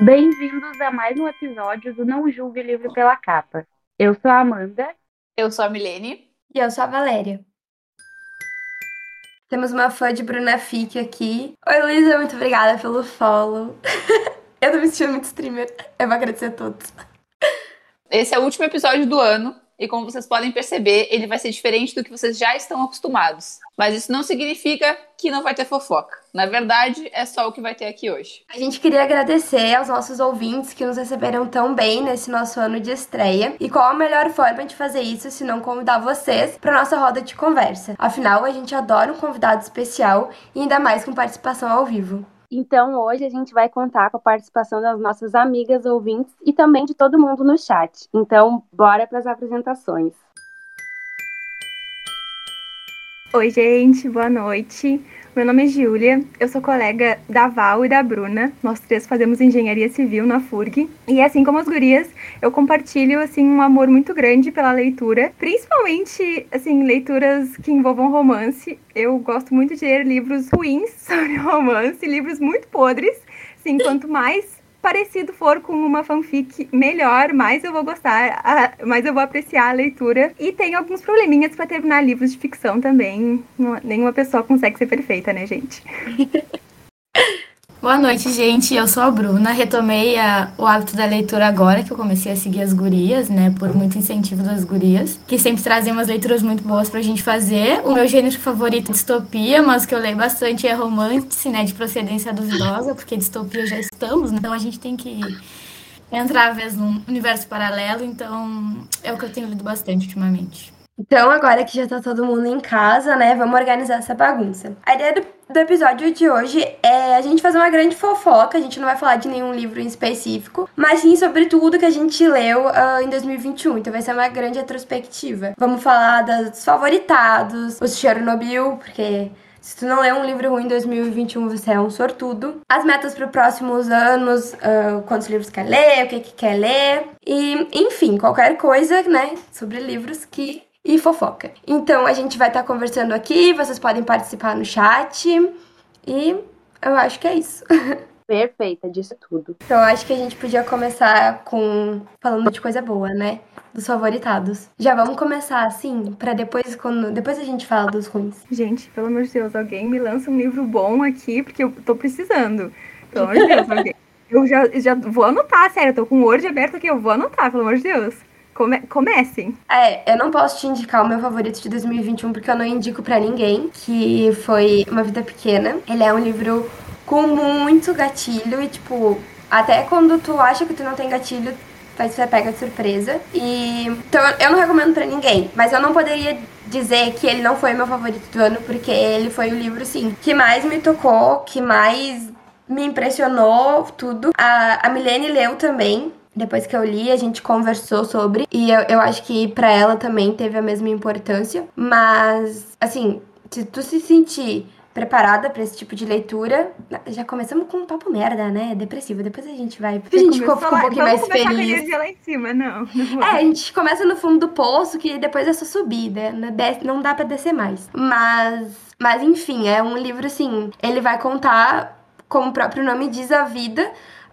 Bem-vindos a mais um episódio do Não Julgue Livro pela Capa. Eu sou a Amanda. Eu sou a Milene. E eu sou a Valéria. Temos uma fã de Bruna Fique aqui. Oi, Luísa, muito obrigada pelo follow. eu tô me sentindo muito streamer. Eu vou agradecer a todos. Esse é o último episódio do ano e como vocês podem perceber, ele vai ser diferente do que vocês já estão acostumados. Mas isso não significa que não vai ter fofoca. Na verdade, é só o que vai ter aqui hoje. A gente queria agradecer aos nossos ouvintes que nos receberam tão bem nesse nosso ano de estreia. E qual a melhor forma de fazer isso se não convidar vocês para nossa roda de conversa? Afinal, a gente adora um convidado especial e ainda mais com participação ao vivo. Então, hoje a gente vai contar com a participação das nossas amigas ouvintes e também de todo mundo no chat. Então, bora para as apresentações. Oi, gente, boa noite. Meu nome é Júlia, eu sou colega da Val e da Bruna. Nós três fazemos engenharia civil na FURG. E assim como as gurias, eu compartilho assim um amor muito grande pela leitura, principalmente assim leituras que envolvam romance. Eu gosto muito de ler livros ruins sobre romance, livros muito podres. Assim, quanto mais parecido for com uma fanfic, melhor, mais eu vou gostar, mais eu vou apreciar a leitura. E tem alguns probleminhas para terminar livros de ficção também. Nenhuma pessoa consegue ser perfeita, né, gente? Boa noite, gente. Eu sou a Bruna. Retomei a, o hábito da leitura agora que eu comecei a seguir as gurias, né? Por muito incentivo das gurias, que sempre trazem umas leituras muito boas pra gente fazer. O meu gênero favorito é distopia, mas o que eu leio bastante é romance, né? De procedência duvidosa, porque distopia já estamos, né? então a gente tem que entrar às vezes num universo paralelo, então é o que eu tenho lido bastante ultimamente. Então, agora que já tá todo mundo em casa, né, vamos organizar essa bagunça. A ideia do, do, episódio de hoje é a gente fazer uma grande fofoca. A gente não vai falar de nenhum livro em específico, mas sim sobre tudo que a gente leu uh, em 2021. Então, vai ser uma grande retrospectiva. Vamos falar dos favoritados, os Chernobyl, porque. Se tu não leu um livro ruim em 2021, você é um sortudo. As metas para os próximos anos, uh, quantos livros quer ler, o que, que quer ler. E, enfim, qualquer coisa, né, sobre livros que e fofoca. Então a gente vai estar tá conversando aqui, vocês podem participar no chat e eu acho que é isso. Perfeita, disse tudo. Então acho que a gente podia começar com falando de coisa boa, né? Dos favoritados. Já vamos começar assim, para depois quando depois a gente fala dos ruins. Gente, pelo amor de Deus, alguém me lança um livro bom aqui, porque eu tô precisando. Pelo amor de Deus, alguém. Eu já, já vou anotar, sério, eu tô com o Word aberto aqui, eu vou anotar, pelo amor de Deus. Come comecem. É, eu não posso te indicar o meu favorito de 2021 porque eu não indico para ninguém, que foi Uma Vida Pequena. Ele é um livro com muito gatilho e, tipo, até quando tu acha que tu não tem gatilho, você pega de surpresa. E então eu não recomendo para ninguém, mas eu não poderia dizer que ele não foi meu favorito do ano, porque ele foi o livro, sim, que mais me tocou, que mais me impressionou, tudo. A, a Milene leu também, depois que eu li, a gente conversou sobre. E eu, eu acho que para ela também teve a mesma importância. Mas, assim, se tu se sentir preparada para esse tipo de leitura. Já começamos com um papo merda, né? Depressivo. Depois a gente vai. a gente fica um pouquinho mais feliz. lá em cima, não, não é, a gente começa no fundo do poço, que depois é só subida. Né? Não dá para descer mais. Mas. Mas enfim, é um livro assim. Ele vai contar, como o próprio nome diz, a vida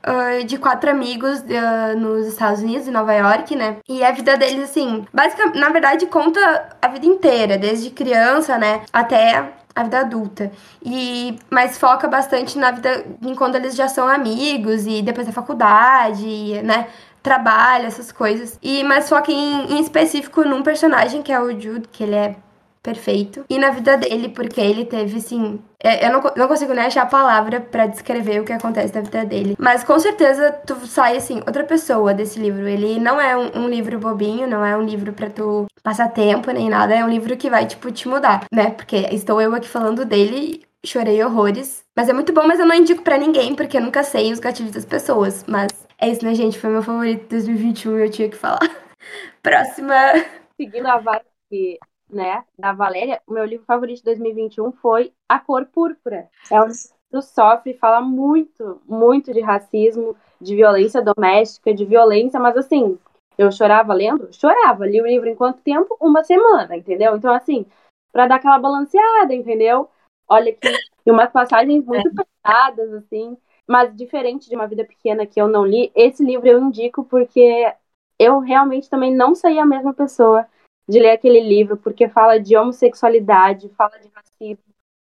uh, de quatro amigos uh, nos Estados Unidos, em Nova York, né? E a vida deles, assim, basicamente, na verdade, conta a vida inteira, desde criança, né, até a vida adulta. E mas foca bastante na vida em quando eles já são amigos e depois da faculdade, né? Trabalho, essas coisas. E mas foca em, em específico num personagem que é o Jude, que ele é perfeito. E na vida dele, porque ele teve, assim. É, eu não, não consigo nem achar a palavra para descrever o que acontece na vida dele. Mas com certeza tu sai, assim, outra pessoa desse livro. Ele não é um, um livro bobinho, não é um livro para tu passar tempo nem nada. É um livro que vai, tipo, te mudar, né? Porque estou eu aqui falando dele chorei horrores. Mas é muito bom, mas eu não indico para ninguém, porque eu nunca sei os gatilhos das pessoas. Mas é isso, né, gente? Foi meu favorito de 2021 eu tinha que falar. Próxima. Seguindo a vibe que né, da Valéria, o meu livro favorito de 2021 foi A Cor Púrpura. É um livro sofre, fala muito, muito de racismo, de violência doméstica, de violência, mas assim, eu chorava lendo? Chorava. Li o livro em quanto tempo? Uma semana, entendeu? Então, assim, para dar aquela balanceada, entendeu? Olha aqui, e umas passagens muito é. pesadas, assim. Mas diferente de uma vida pequena que eu não li, esse livro eu indico porque eu realmente também não saí a mesma pessoa de ler aquele livro, porque fala de homossexualidade, fala de racismo,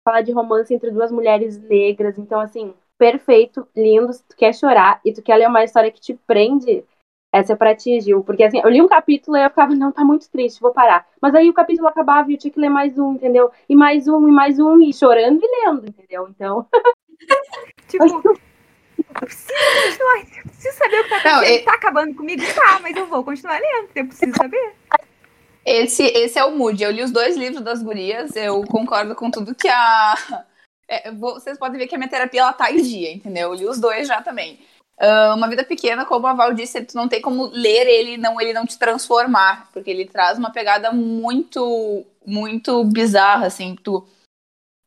fala de romance entre duas mulheres negras. Então, assim, perfeito, lindo. Se tu quer chorar e tu quer ler uma história que te prende, essa é pra ti, Gil. Porque assim, eu li um capítulo e eu ficava, não, tá muito triste, vou parar. Mas aí o capítulo acabava e eu tinha que ler mais um, entendeu? E mais um, e mais um, e chorando e lendo, entendeu? Então. tipo, eu preciso continuar, eu preciso saber o que tá acontecendo. Não, e... Tá acabando comigo? Tá, mas eu vou continuar lendo, eu preciso saber. Esse, esse é o mood. Eu li os dois livros das gurias, eu concordo com tudo que a. É, vocês podem ver que a minha terapia ela tá em dia, entendeu? Eu li os dois já também. Uh, uma vida pequena, como a Val disse, tu não tem como ler ele não ele não te transformar, porque ele traz uma pegada muito muito bizarra, assim, tu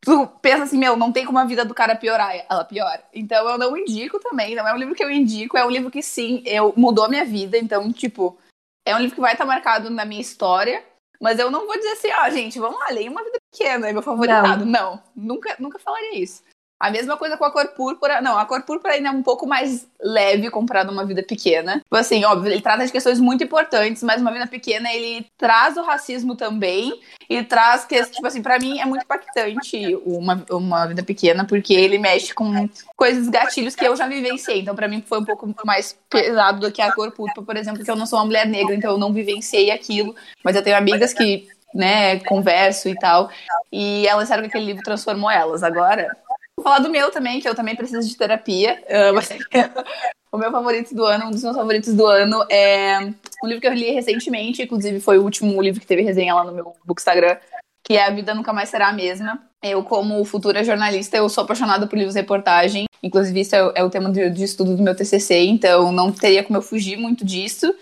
tu pensa assim, meu, não tem como a vida do cara piorar, ela piora. Então eu não indico também, não é um livro que eu indico, é um livro que sim, eu mudou a minha vida, então, tipo, é um livro que vai estar marcado na minha história, mas eu não vou dizer assim, ó, oh, gente, vamos lá, leia uma vida pequena, é meu favoritado. Não. não, nunca, nunca falaria isso. A mesma coisa com a cor púrpura. Não, a cor púrpura ainda é um pouco mais leve comparado a uma vida pequena. Tipo assim, óbvio, ele trata de questões muito importantes, mas uma vida pequena ele traz o racismo também e traz que, tipo assim, para mim é muito impactante uma, uma vida pequena, porque ele mexe com coisas, gatilhos que eu já vivenciei. Então, para mim foi um pouco mais pesado do que a cor púrpura, por exemplo, que eu não sou uma mulher negra, então eu não vivenciei aquilo. Mas eu tenho amigas que né, converso e tal. E elas disseram que aquele livro transformou elas. Agora, Vou falar do meu também, que eu também preciso de terapia. Uh, o meu favorito do ano, um dos meus favoritos do ano é um livro que eu li recentemente, inclusive foi o último livro que teve resenha lá no meu Bookstagram, que é A Vida Nunca Mais Será a Mesma. Eu, como futura jornalista, eu sou apaixonada por livros de reportagem. Inclusive, isso é, é o tema de, de estudo do meu TCC, então não teria como eu fugir muito disso.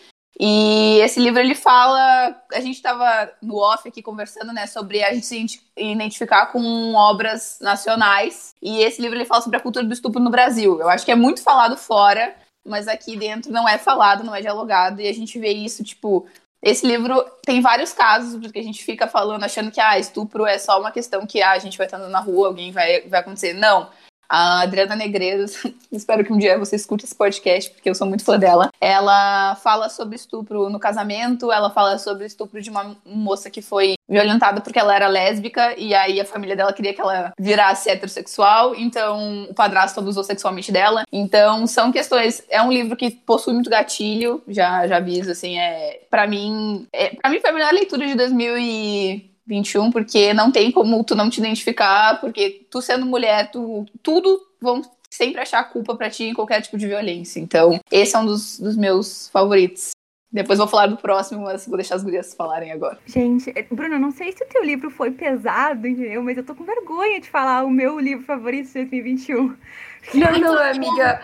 E esse livro ele fala, a gente estava no off aqui conversando, né, sobre a gente se identificar com obras nacionais. E esse livro ele fala sobre a cultura do estupro no Brasil. Eu acho que é muito falado fora, mas aqui dentro não é falado, não é dialogado. E a gente vê isso, tipo, esse livro tem vários casos, porque a gente fica falando, achando que ah, estupro é só uma questão que ah, a gente vai estar andando na rua, alguém vai, vai acontecer. Não. A Adriana Negreiros, espero que um dia você escute esse podcast, porque eu sou muito fã dela. Ela fala sobre estupro no casamento, ela fala sobre estupro de uma moça que foi violentada porque ela era lésbica, e aí a família dela queria que ela virasse heterossexual, então o padrasto abusou sexualmente dela. Então são questões. É um livro que possui muito gatilho, já, já aviso, assim, é. para mim. É, para mim foi a melhor leitura de 2000 e 21, porque não tem como tu não te identificar, porque tu sendo mulher, tu tudo vão sempre achar culpa para ti em qualquer tipo de violência. Então, esse é um dos, dos meus favoritos. Depois vou falar do próximo, mas vou deixar as gurias falarem agora. Gente, eh, Bruna, não sei se o teu livro foi pesado, entendeu? Mas eu tô com vergonha de falar o meu livro favorito de 2021. Não, não, amiga.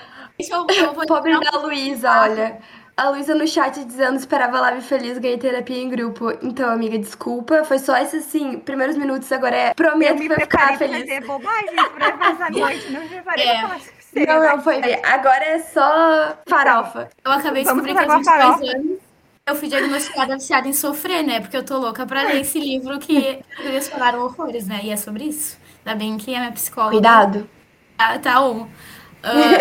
Pobre da Luísa, olha. A Luísa no chat dizendo esperava live feliz, ganhei terapia em grupo. Então, amiga, desculpa. Foi só esses, assim, primeiros minutos. Agora é. Prometo que vai ficar feliz. Fazer bobagem pra essa noite. Não preparei é. falar Não, não, foi. Agora é só farofa. Eu acabei de descobrir que a gente faz anos. Eu fui diagnosticada viciada em sofrer, né? Porque eu tô louca pra ler esse livro que eles falaram horrores, né? E é sobre isso. Ainda bem que a minha psicóloga. Cuidado. Tá, tá um. Uh,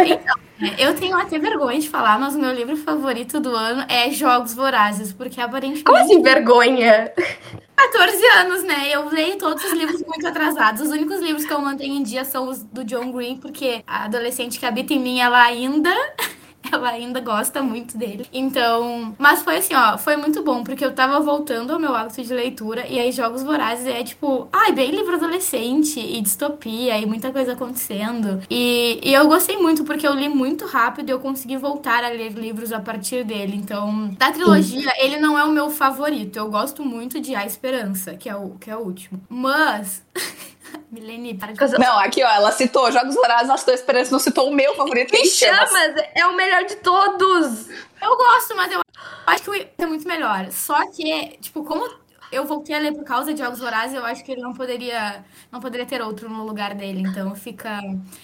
então, é, eu tenho até vergonha de falar, mas o meu livro favorito do ano é Jogos Vorazes, porque aparentemente. Como assim, vergonha? 14 anos, né? Eu leio todos os livros muito atrasados. Os únicos livros que eu mantenho em dia são os do John Green, porque a adolescente que habita em mim, ela ainda ela ainda gosta muito dele. Então, mas foi assim, ó, foi muito bom, porque eu tava voltando ao meu hábito de leitura e aí Jogos Vorazes é tipo, ai, bem livro adolescente e distopia e muita coisa acontecendo. E, e eu gostei muito porque eu li muito rápido e eu consegui voltar a ler livros a partir dele. Então, da trilogia, ele não é o meu favorito. Eu gosto muito de A Esperança, que é o que é o último. Mas Milene, para de Não, aqui, ó, ela citou Jogos Vorazes, ela citou Esperança, não citou o meu favorito. Me chamas, é o melhor de todos. Eu gosto, mas eu acho que é muito melhor. Só que, tipo, como eu voltei a ler por causa de Jogos Vorazes, eu acho que ele não poderia, não poderia ter outro no lugar dele. Então fica,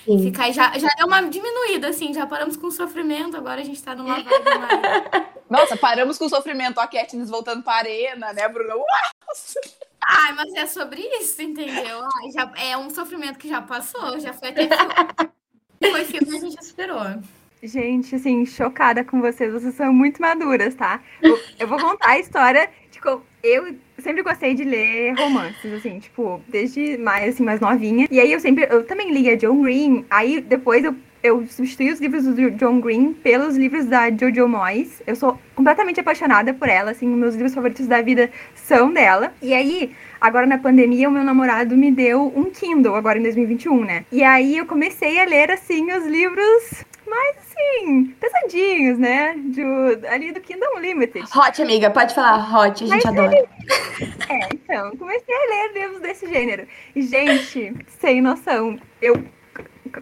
fica aí, já, já é uma diminuída, assim, já paramos com o sofrimento, agora a gente tá numa vibe mais... Nossa, paramos com o sofrimento, a Katniss voltando pra arena, né, Bruno? Uau! Ai, mas é sobre isso, entendeu? Ai, já, é um sofrimento que já passou, já foi até Foi filme, a gente Gente, assim, chocada com vocês. Vocês são muito maduras, tá? Eu, eu vou contar a história de como eu sempre gostei de ler romances, assim, tipo, desde mais, assim, mais novinha. E aí eu sempre, eu também lia John Green. Aí depois eu eu substituí os livros do John Green pelos livros da Jojo Moyes. Eu sou completamente apaixonada por ela, assim, meus livros favoritos da vida são dela. E aí, agora na pandemia, o meu namorado me deu um Kindle, agora em 2021, né? E aí eu comecei a ler, assim, os livros mais, assim, pesadinhos, né? De, ali do Kindle Unlimited. Hot, amiga, pode falar hot, a gente Mas adora. Ele... É, então, comecei a ler livros desse gênero. E, gente, sem noção, eu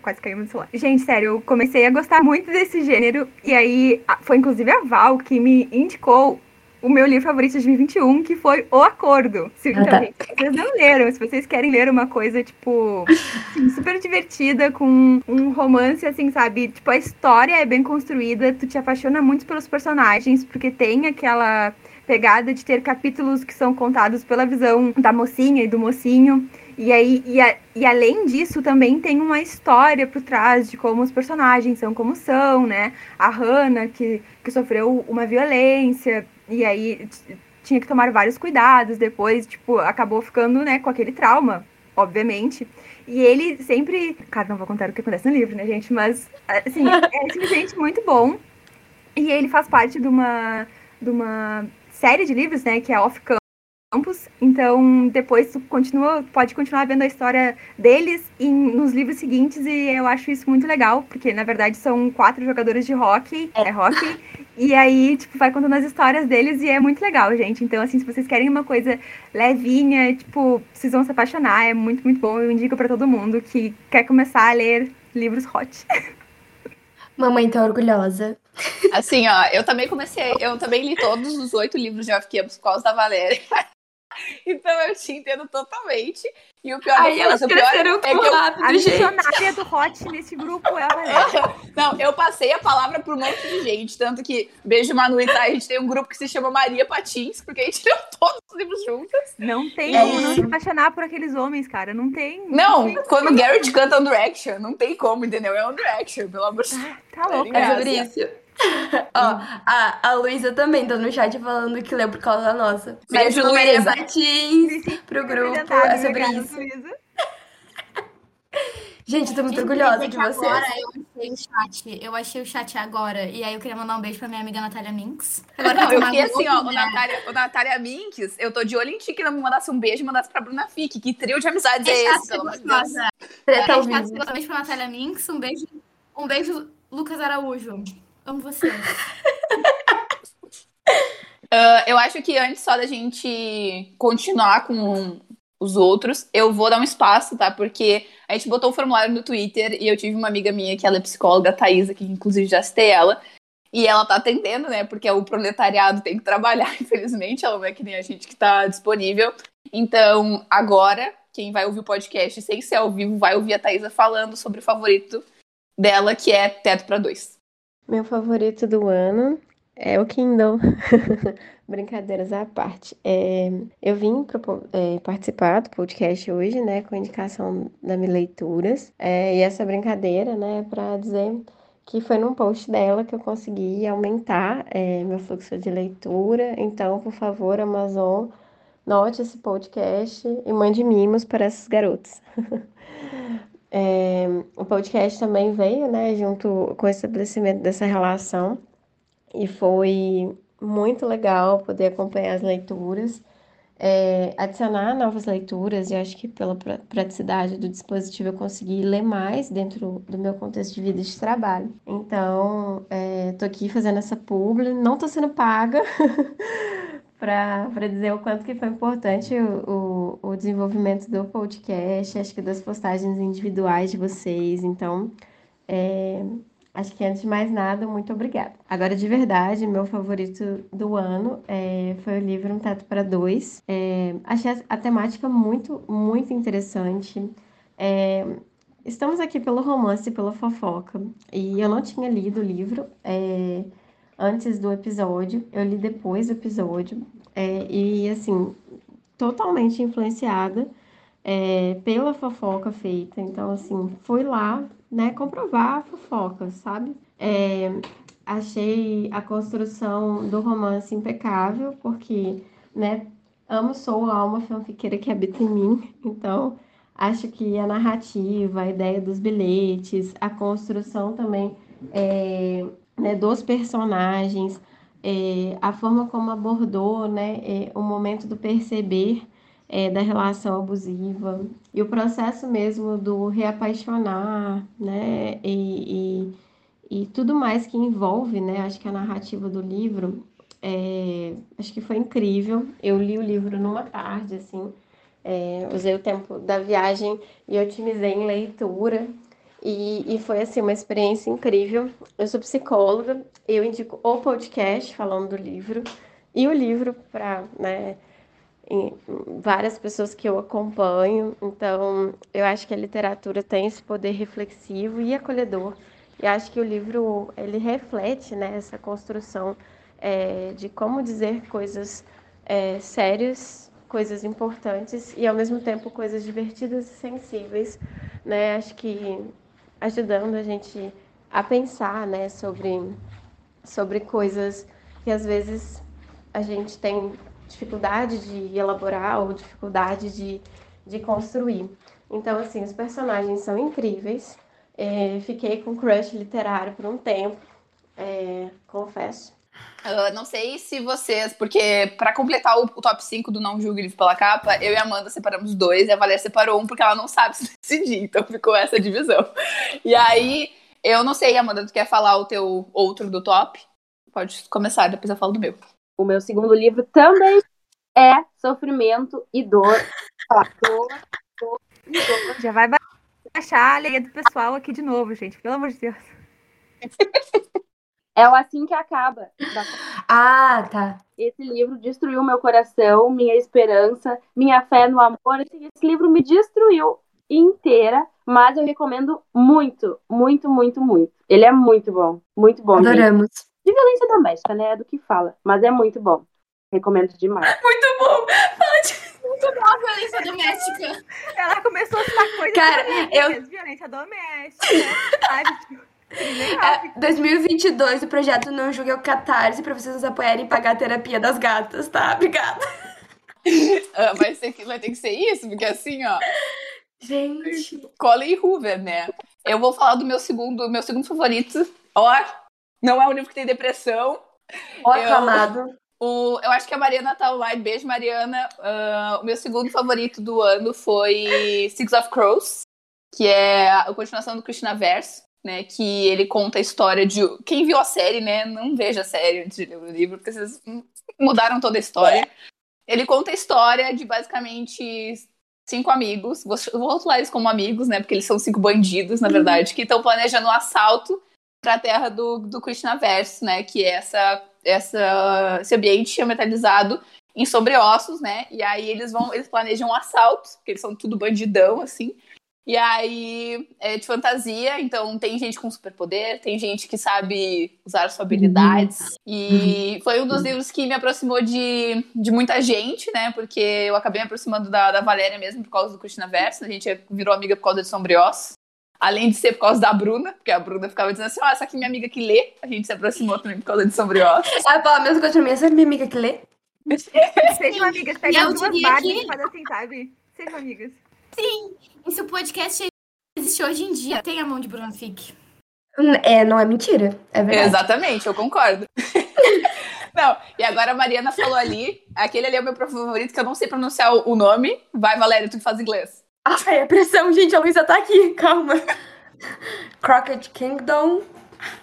quase caiu no celular. Gente, sério, eu comecei a gostar muito desse gênero. E aí, foi inclusive a Val que me indicou o meu livro favorito de 2021, que foi O Acordo. Se, então, gente, vocês não leram, se vocês querem ler uma coisa, tipo, assim, super divertida, com um romance, assim, sabe? Tipo, a história é bem construída, tu te apaixona muito pelos personagens, porque tem aquela pegada de ter capítulos que são contados pela visão da mocinha e do mocinho. E aí, e, a, e além disso, também tem uma história por trás de como os personagens são como são, né? A Hannah, que, que sofreu uma violência, e aí tinha que tomar vários cuidados, depois, tipo, acabou ficando, né, com aquele trauma, obviamente. E ele sempre. Cara, não vou contar o que acontece no livro, né, gente? Mas, assim, é simplesmente muito bom. E ele faz parte de uma, de uma série de livros, né, que é Off campus. Então, depois tu continua, pode continuar vendo a história deles em, nos livros seguintes e eu acho isso muito legal, porque na verdade são quatro jogadores de hockey, é, é hockey, e aí, tipo, vai contando as histórias deles e é muito legal, gente. Então, assim, se vocês querem uma coisa levinha, tipo, vocês vão se apaixonar, é muito, muito bom. Eu indico para todo mundo que quer começar a ler livros hot. Mamãe tá orgulhosa. Assim, ó, eu também comecei, eu também li todos os oito livros de Off Campus por causa da Valéria. Então eu te entendo totalmente. E o pior Aí elas cresceram é tão rápido, A missionária do Hot nesse grupo é a Valéria. Não, eu passei a palavra por um monte de gente. Tanto que, beijo Manu e tá, a gente tem um grupo que se chama Maria Patins, porque a gente leu todos os livros juntas. Não tem é como não se apaixonar por aqueles homens, cara. Não tem. Não, não tem quando o Garrett canta Under Action, não tem como, entendeu? É Under Action, pelo amor de Deus. Tá, tá louco. É sobre isso. Ó, a, a Luísa também tá no chat falando que leu por causa da nossa. Beijo, Luísa. Martins pro grupo. É sobre isso. Gente, tô muito orgulhosa de vocês. Agora eu achei o chat. Eu achei o chat agora. E aí eu queria mandar um beijo pra minha amiga Natália Minks. Agora não, eu fiquei assim, ó, o Natália, o Natália Minks, eu tô de olho em ti que não me mandasse um beijo e mandasse pra Bruna Fique. Que trio de amizades é, é esse? Treta ao vivo. Um beijo pra Natália Minks, um beijo, um beijo Lucas Araújo. Amo você. uh, eu acho que antes só da gente continuar com os outros, eu vou dar um espaço, tá? Porque a gente botou o formulário no Twitter e eu tive uma amiga minha que ela é psicóloga, a Thaisa, que inclusive já citei ela. E ela tá atendendo, né? Porque o proletariado tem que trabalhar, infelizmente. Ela não é que nem a gente que tá disponível. Então, agora, quem vai ouvir o podcast sem ser ao vivo, vai ouvir a Thaisa falando sobre o favorito dela, que é Teto para Dois. Meu favorito do ano é o Kindle. Brincadeiras à parte. É, eu vim é, participar do podcast hoje, né, com indicação da minha leituras. É, e essa brincadeira, né, para dizer que foi num post dela que eu consegui aumentar é, meu fluxo de leitura. Então, por favor, Amazon, note esse podcast e mande mimos para esses garotos. É, o podcast também veio, né, junto com o estabelecimento dessa relação, e foi muito legal poder acompanhar as leituras, é, adicionar novas leituras, e acho que pela praticidade do dispositivo eu consegui ler mais dentro do meu contexto de vida e de trabalho. Então, estou é, aqui fazendo essa publi, não estou sendo paga. para dizer o quanto que foi importante o, o, o, desenvolvimento do podcast, acho que das postagens individuais de vocês. Então, é, acho que antes de mais nada, muito obrigada. Agora, de verdade, meu favorito do ano é, foi o livro Um Teto para Dois. É, achei a, a, temática muito, muito interessante. É, estamos aqui pelo romance pela fofoca, e eu não tinha lido o livro. Antes do episódio, eu li depois do episódio, é, e assim, totalmente influenciada é, pela fofoca feita. Então, assim, fui lá né, comprovar fofocas, sabe? É, achei a construção do romance impecável, porque, né, amo, sou a alma fanfiqueira que habita em mim, então acho que a narrativa, a ideia dos bilhetes, a construção também é, né, dos personagens, é, a forma como abordou né, é, o momento do perceber é, da relação abusiva e o processo mesmo do reapaixonar, né, e, e, e tudo mais que envolve, né, acho que a narrativa do livro, é, acho que foi incrível. Eu li o livro numa tarde, assim, é, usei o tempo da viagem e otimizei em leitura. E, e foi assim uma experiência incrível. Eu sou psicóloga, eu indico o podcast falando do livro e o livro para né, várias pessoas que eu acompanho. Então, eu acho que a literatura tem esse poder reflexivo e acolhedor. E acho que o livro ele reflete né, essa construção é, de como dizer coisas é, sérias, coisas importantes e ao mesmo tempo coisas divertidas e sensíveis. Né? Acho que ajudando a gente a pensar, né, sobre, sobre coisas que às vezes a gente tem dificuldade de elaborar ou dificuldade de, de construir. Então, assim, os personagens são incríveis. É, fiquei com crush literário por um tempo, é, confesso. Eu não sei se vocês, porque para completar o, o, top 5 do Não Julgue Livro pela Capa, eu e a Amanda separamos dois e a Valéria separou um porque ela não sabe se decidir, então ficou essa divisão. E aí, eu não sei, Amanda, tu quer falar o teu outro do top? Pode começar, depois eu falo do meu. O meu segundo livro também é Sofrimento e Dor. dor, dor e dor. Já vai baixar a alegria do pessoal aqui de novo, gente, pelo amor de Deus. É o Assim que Acaba. Ah, tá. Esse livro destruiu meu coração, minha esperança, minha fé no amor. Esse livro me destruiu inteira, mas eu recomendo muito, muito, muito, muito. Ele é muito bom, muito bom. Adoramos. Gente. De violência doméstica, né? É do que fala, mas é muito bom. Recomendo demais. Muito bom! Muito bom a violência doméstica. Ela começou a falar coisas. Cara, eu. Violência doméstica. Sabe? É, 2022, o projeto Não Julgue é o Catarse pra vocês nos apoiarem e pagar a terapia das gatas, tá? Obrigada. Ah, vai, ser, vai ter que ser isso, porque assim, ó. Gente. Colin Hoover, né? Eu vou falar do meu segundo, meu segundo favorito. Ó, não é um livro que tem depressão. Ó, aclamado. O, eu acho que a Mariana tá online. Beijo, Mariana. Uh, o meu segundo favorito do ano foi Six of Crows, que é a continuação do Christina Verso né? Que ele conta a história de. Quem viu a série, né? Não veja a série antes de ler o livro, porque vocês mudaram toda a história. Ele conta a história de basicamente cinco amigos. Vou, vou rotular eles como amigos, né? Porque eles são cinco bandidos, na uhum. verdade, que estão planejando um assalto para a terra do, do Krishnaverso, né? Que é essa, essa, esse ambiente metalizado em sobreossos, né? E aí eles vão, eles planejam um assalto, porque eles são tudo bandidão, assim. E aí é de fantasia, então tem gente com superpoder, tem gente que sabe usar suas habilidades. E foi um dos livros que me aproximou de, de muita gente, né? Porque eu acabei me aproximando da, da Valéria mesmo por causa do Cristina Verso. A gente virou amiga por causa de Sombriós. Além de ser por causa da Bruna, porque a Bruna ficava dizendo assim: ó, oh, essa aqui é minha amiga que lê. A gente se aproximou também por causa de Sombriós. Ah, fala a mesma coisa pra mim, essa é minha amiga que lê. Sejam amigas, pega as duas que... e faz assim, sabe? Sejam amigas. Sim, esse podcast existe hoje em dia. Tem a mão de Bruna Fick. É, não é mentira. É verdade. Exatamente, eu concordo. não, e agora a Mariana falou ali, aquele ali é o meu favorito, que eu não sei pronunciar o nome. Vai, Valéria, tu que faz inglês. Ai, a pressão, gente, a Luísa tá aqui, calma. Crockett Kingdom.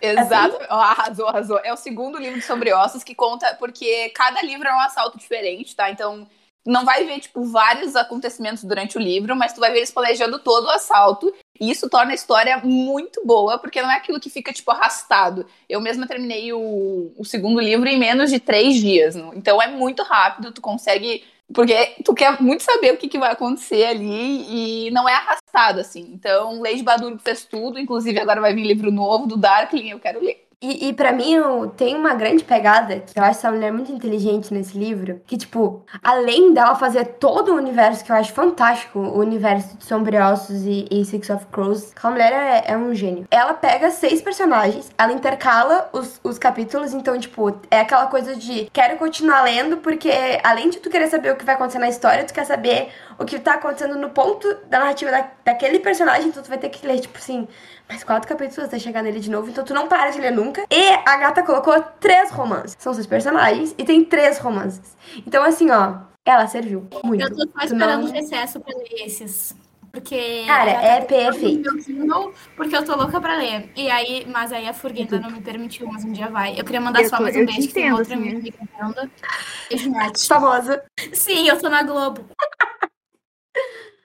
Exato, assim? oh, arrasou, arrasou. É o segundo livro sobre ossos que conta, porque cada livro é um assalto diferente, tá? Então, não vai ver, tipo, vários acontecimentos durante o livro, mas tu vai ver eles planejando todo o assalto. E isso torna a história muito boa, porque não é aquilo que fica, tipo, arrastado. Eu mesma terminei o, o segundo livro em menos de três dias. Então é muito rápido, tu consegue. Porque tu quer muito saber o que, que vai acontecer ali e não é arrastado, assim. Então, Lady Baduro fez tudo, inclusive agora vai vir livro novo do Darkling, eu quero ler. E, e para mim tem uma grande pegada, que eu acho essa mulher muito inteligente nesse livro, que, tipo, além dela fazer todo o universo, que eu acho fantástico, o universo de Sombriossos e, e Six of Crows, aquela mulher é, é um gênio. Ela pega seis personagens, ela intercala os, os capítulos, então, tipo, é aquela coisa de quero continuar lendo, porque além de tu querer saber o que vai acontecer na história, tu quer saber o que tá acontecendo no ponto da narrativa da, daquele personagem, então tu vai ter que ler, tipo assim, mais quatro capítulos até chegar nele de novo, então tu não para de ler nunca. E a gata colocou três romances. São seis personagens e tem três romances. Então, assim, ó, ela serviu muito. Eu tô só esperando não- o recesso pra ler esses. Porque. Cara, já é tá perfeito. Kindle, Porque eu tô louca pra ler. E aí, mas aí a Furgueta não me permitiu, mas um dia vai. Eu queria mandar Eu só tô- mais um beijo, que tem outra assim. amiga vendo. Beijo, Nath. Famosa. Sim, eu tô na Globo.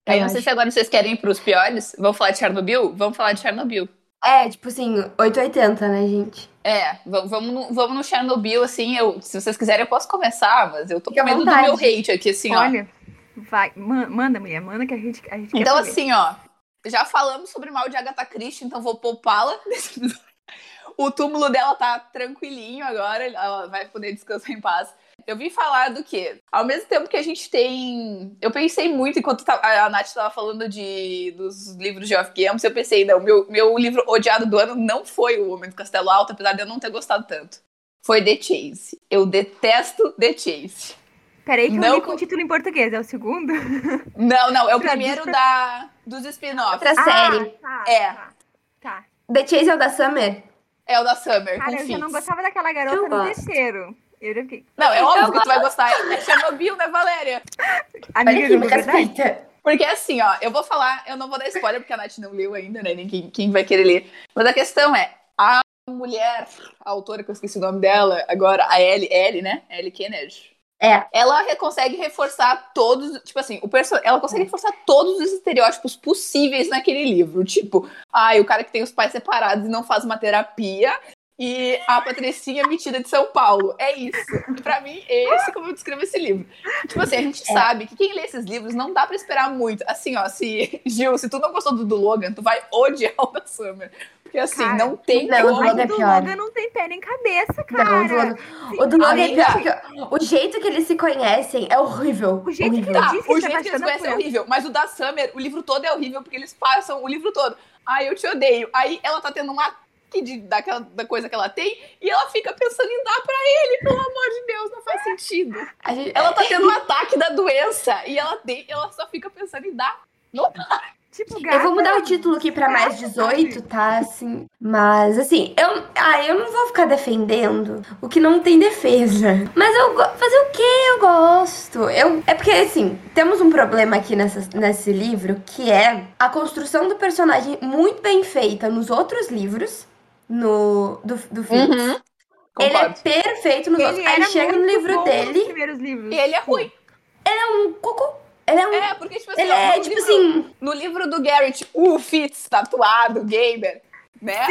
Aí Eu não sei acho. se agora vocês querem ir pros piores. Vamos falar de Chernobyl? Vamos falar de Chernobyl. É, tipo assim, 880, né, gente? É, vamos no, vamos no Chernobyl, assim, eu, se vocês quiserem eu posso começar, mas eu tô Fique com medo do vontade. meu hate aqui, assim, ó. Olha, vai, ma- manda, mulher, manda que a gente, a gente quer Então, assim, ó, já falamos sobre mal de Agatha Christie, então vou poupá-la nesse episódio. O túmulo dela tá tranquilinho agora, ela vai poder descansar em paz. Eu vim falar do quê? Ao mesmo tempo que a gente tem. Eu pensei muito enquanto a Nath estava falando de, dos livros de Off Games, eu pensei, não, meu, meu livro odiado do ano não foi O Homem do Castelo Alto, apesar de eu não ter gostado tanto. Foi The Chase. Eu detesto The Chase. Peraí que não eu li co- com o título em português, é o segundo? Não, não, é o primeiro pra- da, dos spin-offs. Outra série. Ah, tá, É. Tá. tá. The Chase é o da Summer? É o da Summer, Cara, com eu já não gostava daquela garota Eu no gosto. terceiro. Eu já fiquei. Não, é óbvio Eu que tu vai gostar. É Chernobyl, né, Valéria? Amiga, aqui, me respeita. Porque assim, ó, eu vou falar, eu não vou dar spoiler porque a Nath não leu ainda, né? Nem quem, quem vai querer ler. Mas a questão é, a mulher, a autora que eu esqueci o nome dela, agora, a Ellie, Ellie, né? Ellie Kennedy. É. Ela consegue reforçar todos, tipo assim, o perso ela consegue reforçar todos os estereótipos possíveis naquele livro. Tipo, ai, o cara que tem os pais separados e não faz uma terapia. E a Patricinha metida de São Paulo. É isso. Pra mim, esse como eu descrevo esse livro. Tipo assim, a gente sabe que quem lê esses livros não dá pra esperar muito. Assim, ó, se. Gil, se tu não gostou do, do Logan, tu vai odiar o da Summer. Porque assim, Cara, não tem não, como. o Logan é o do. Logan não tem pé nem cabeça, Não, o do cara. Logan, o do Logan é porque o jeito que eles se conhecem é horrível. O jeito que horrível. ele Tá, diz que o tá jeito que eles conhecem é horrível, mas o da Summer, o livro todo é horrível, porque eles passam o livro todo. Ai, eu te odeio. Aí ela tá tendo um ataque de, daquela, da coisa que ela tem, e ela fica pensando em dar pra ele, pelo amor de Deus, não faz sentido. A gente- Ela tá tendo um ataque da doença, e ela, tem, ela só fica pensando em dar. Não Tipo, Eu gata. vou mudar o título aqui pra mais 18, tá? Assim. Mas, assim, eu, ah, eu não vou ficar defendendo o que não tem defesa. Mas eu fazer o quê? Eu gosto. Eu, é porque, assim, temos um problema aqui nessa, nesse livro que é a construção do personagem muito bem feita nos outros livros. No, do, do Fitz. Ele é perfeito nos Ele outros. Aí chega no livro dele, primeiros livros. E ele é ruim. um cocô. Ele é um. É, porque, tipo assim, ele é, no tipo livro- assim. No livro do Garrett, o Fitz, tatuado, gamer, né?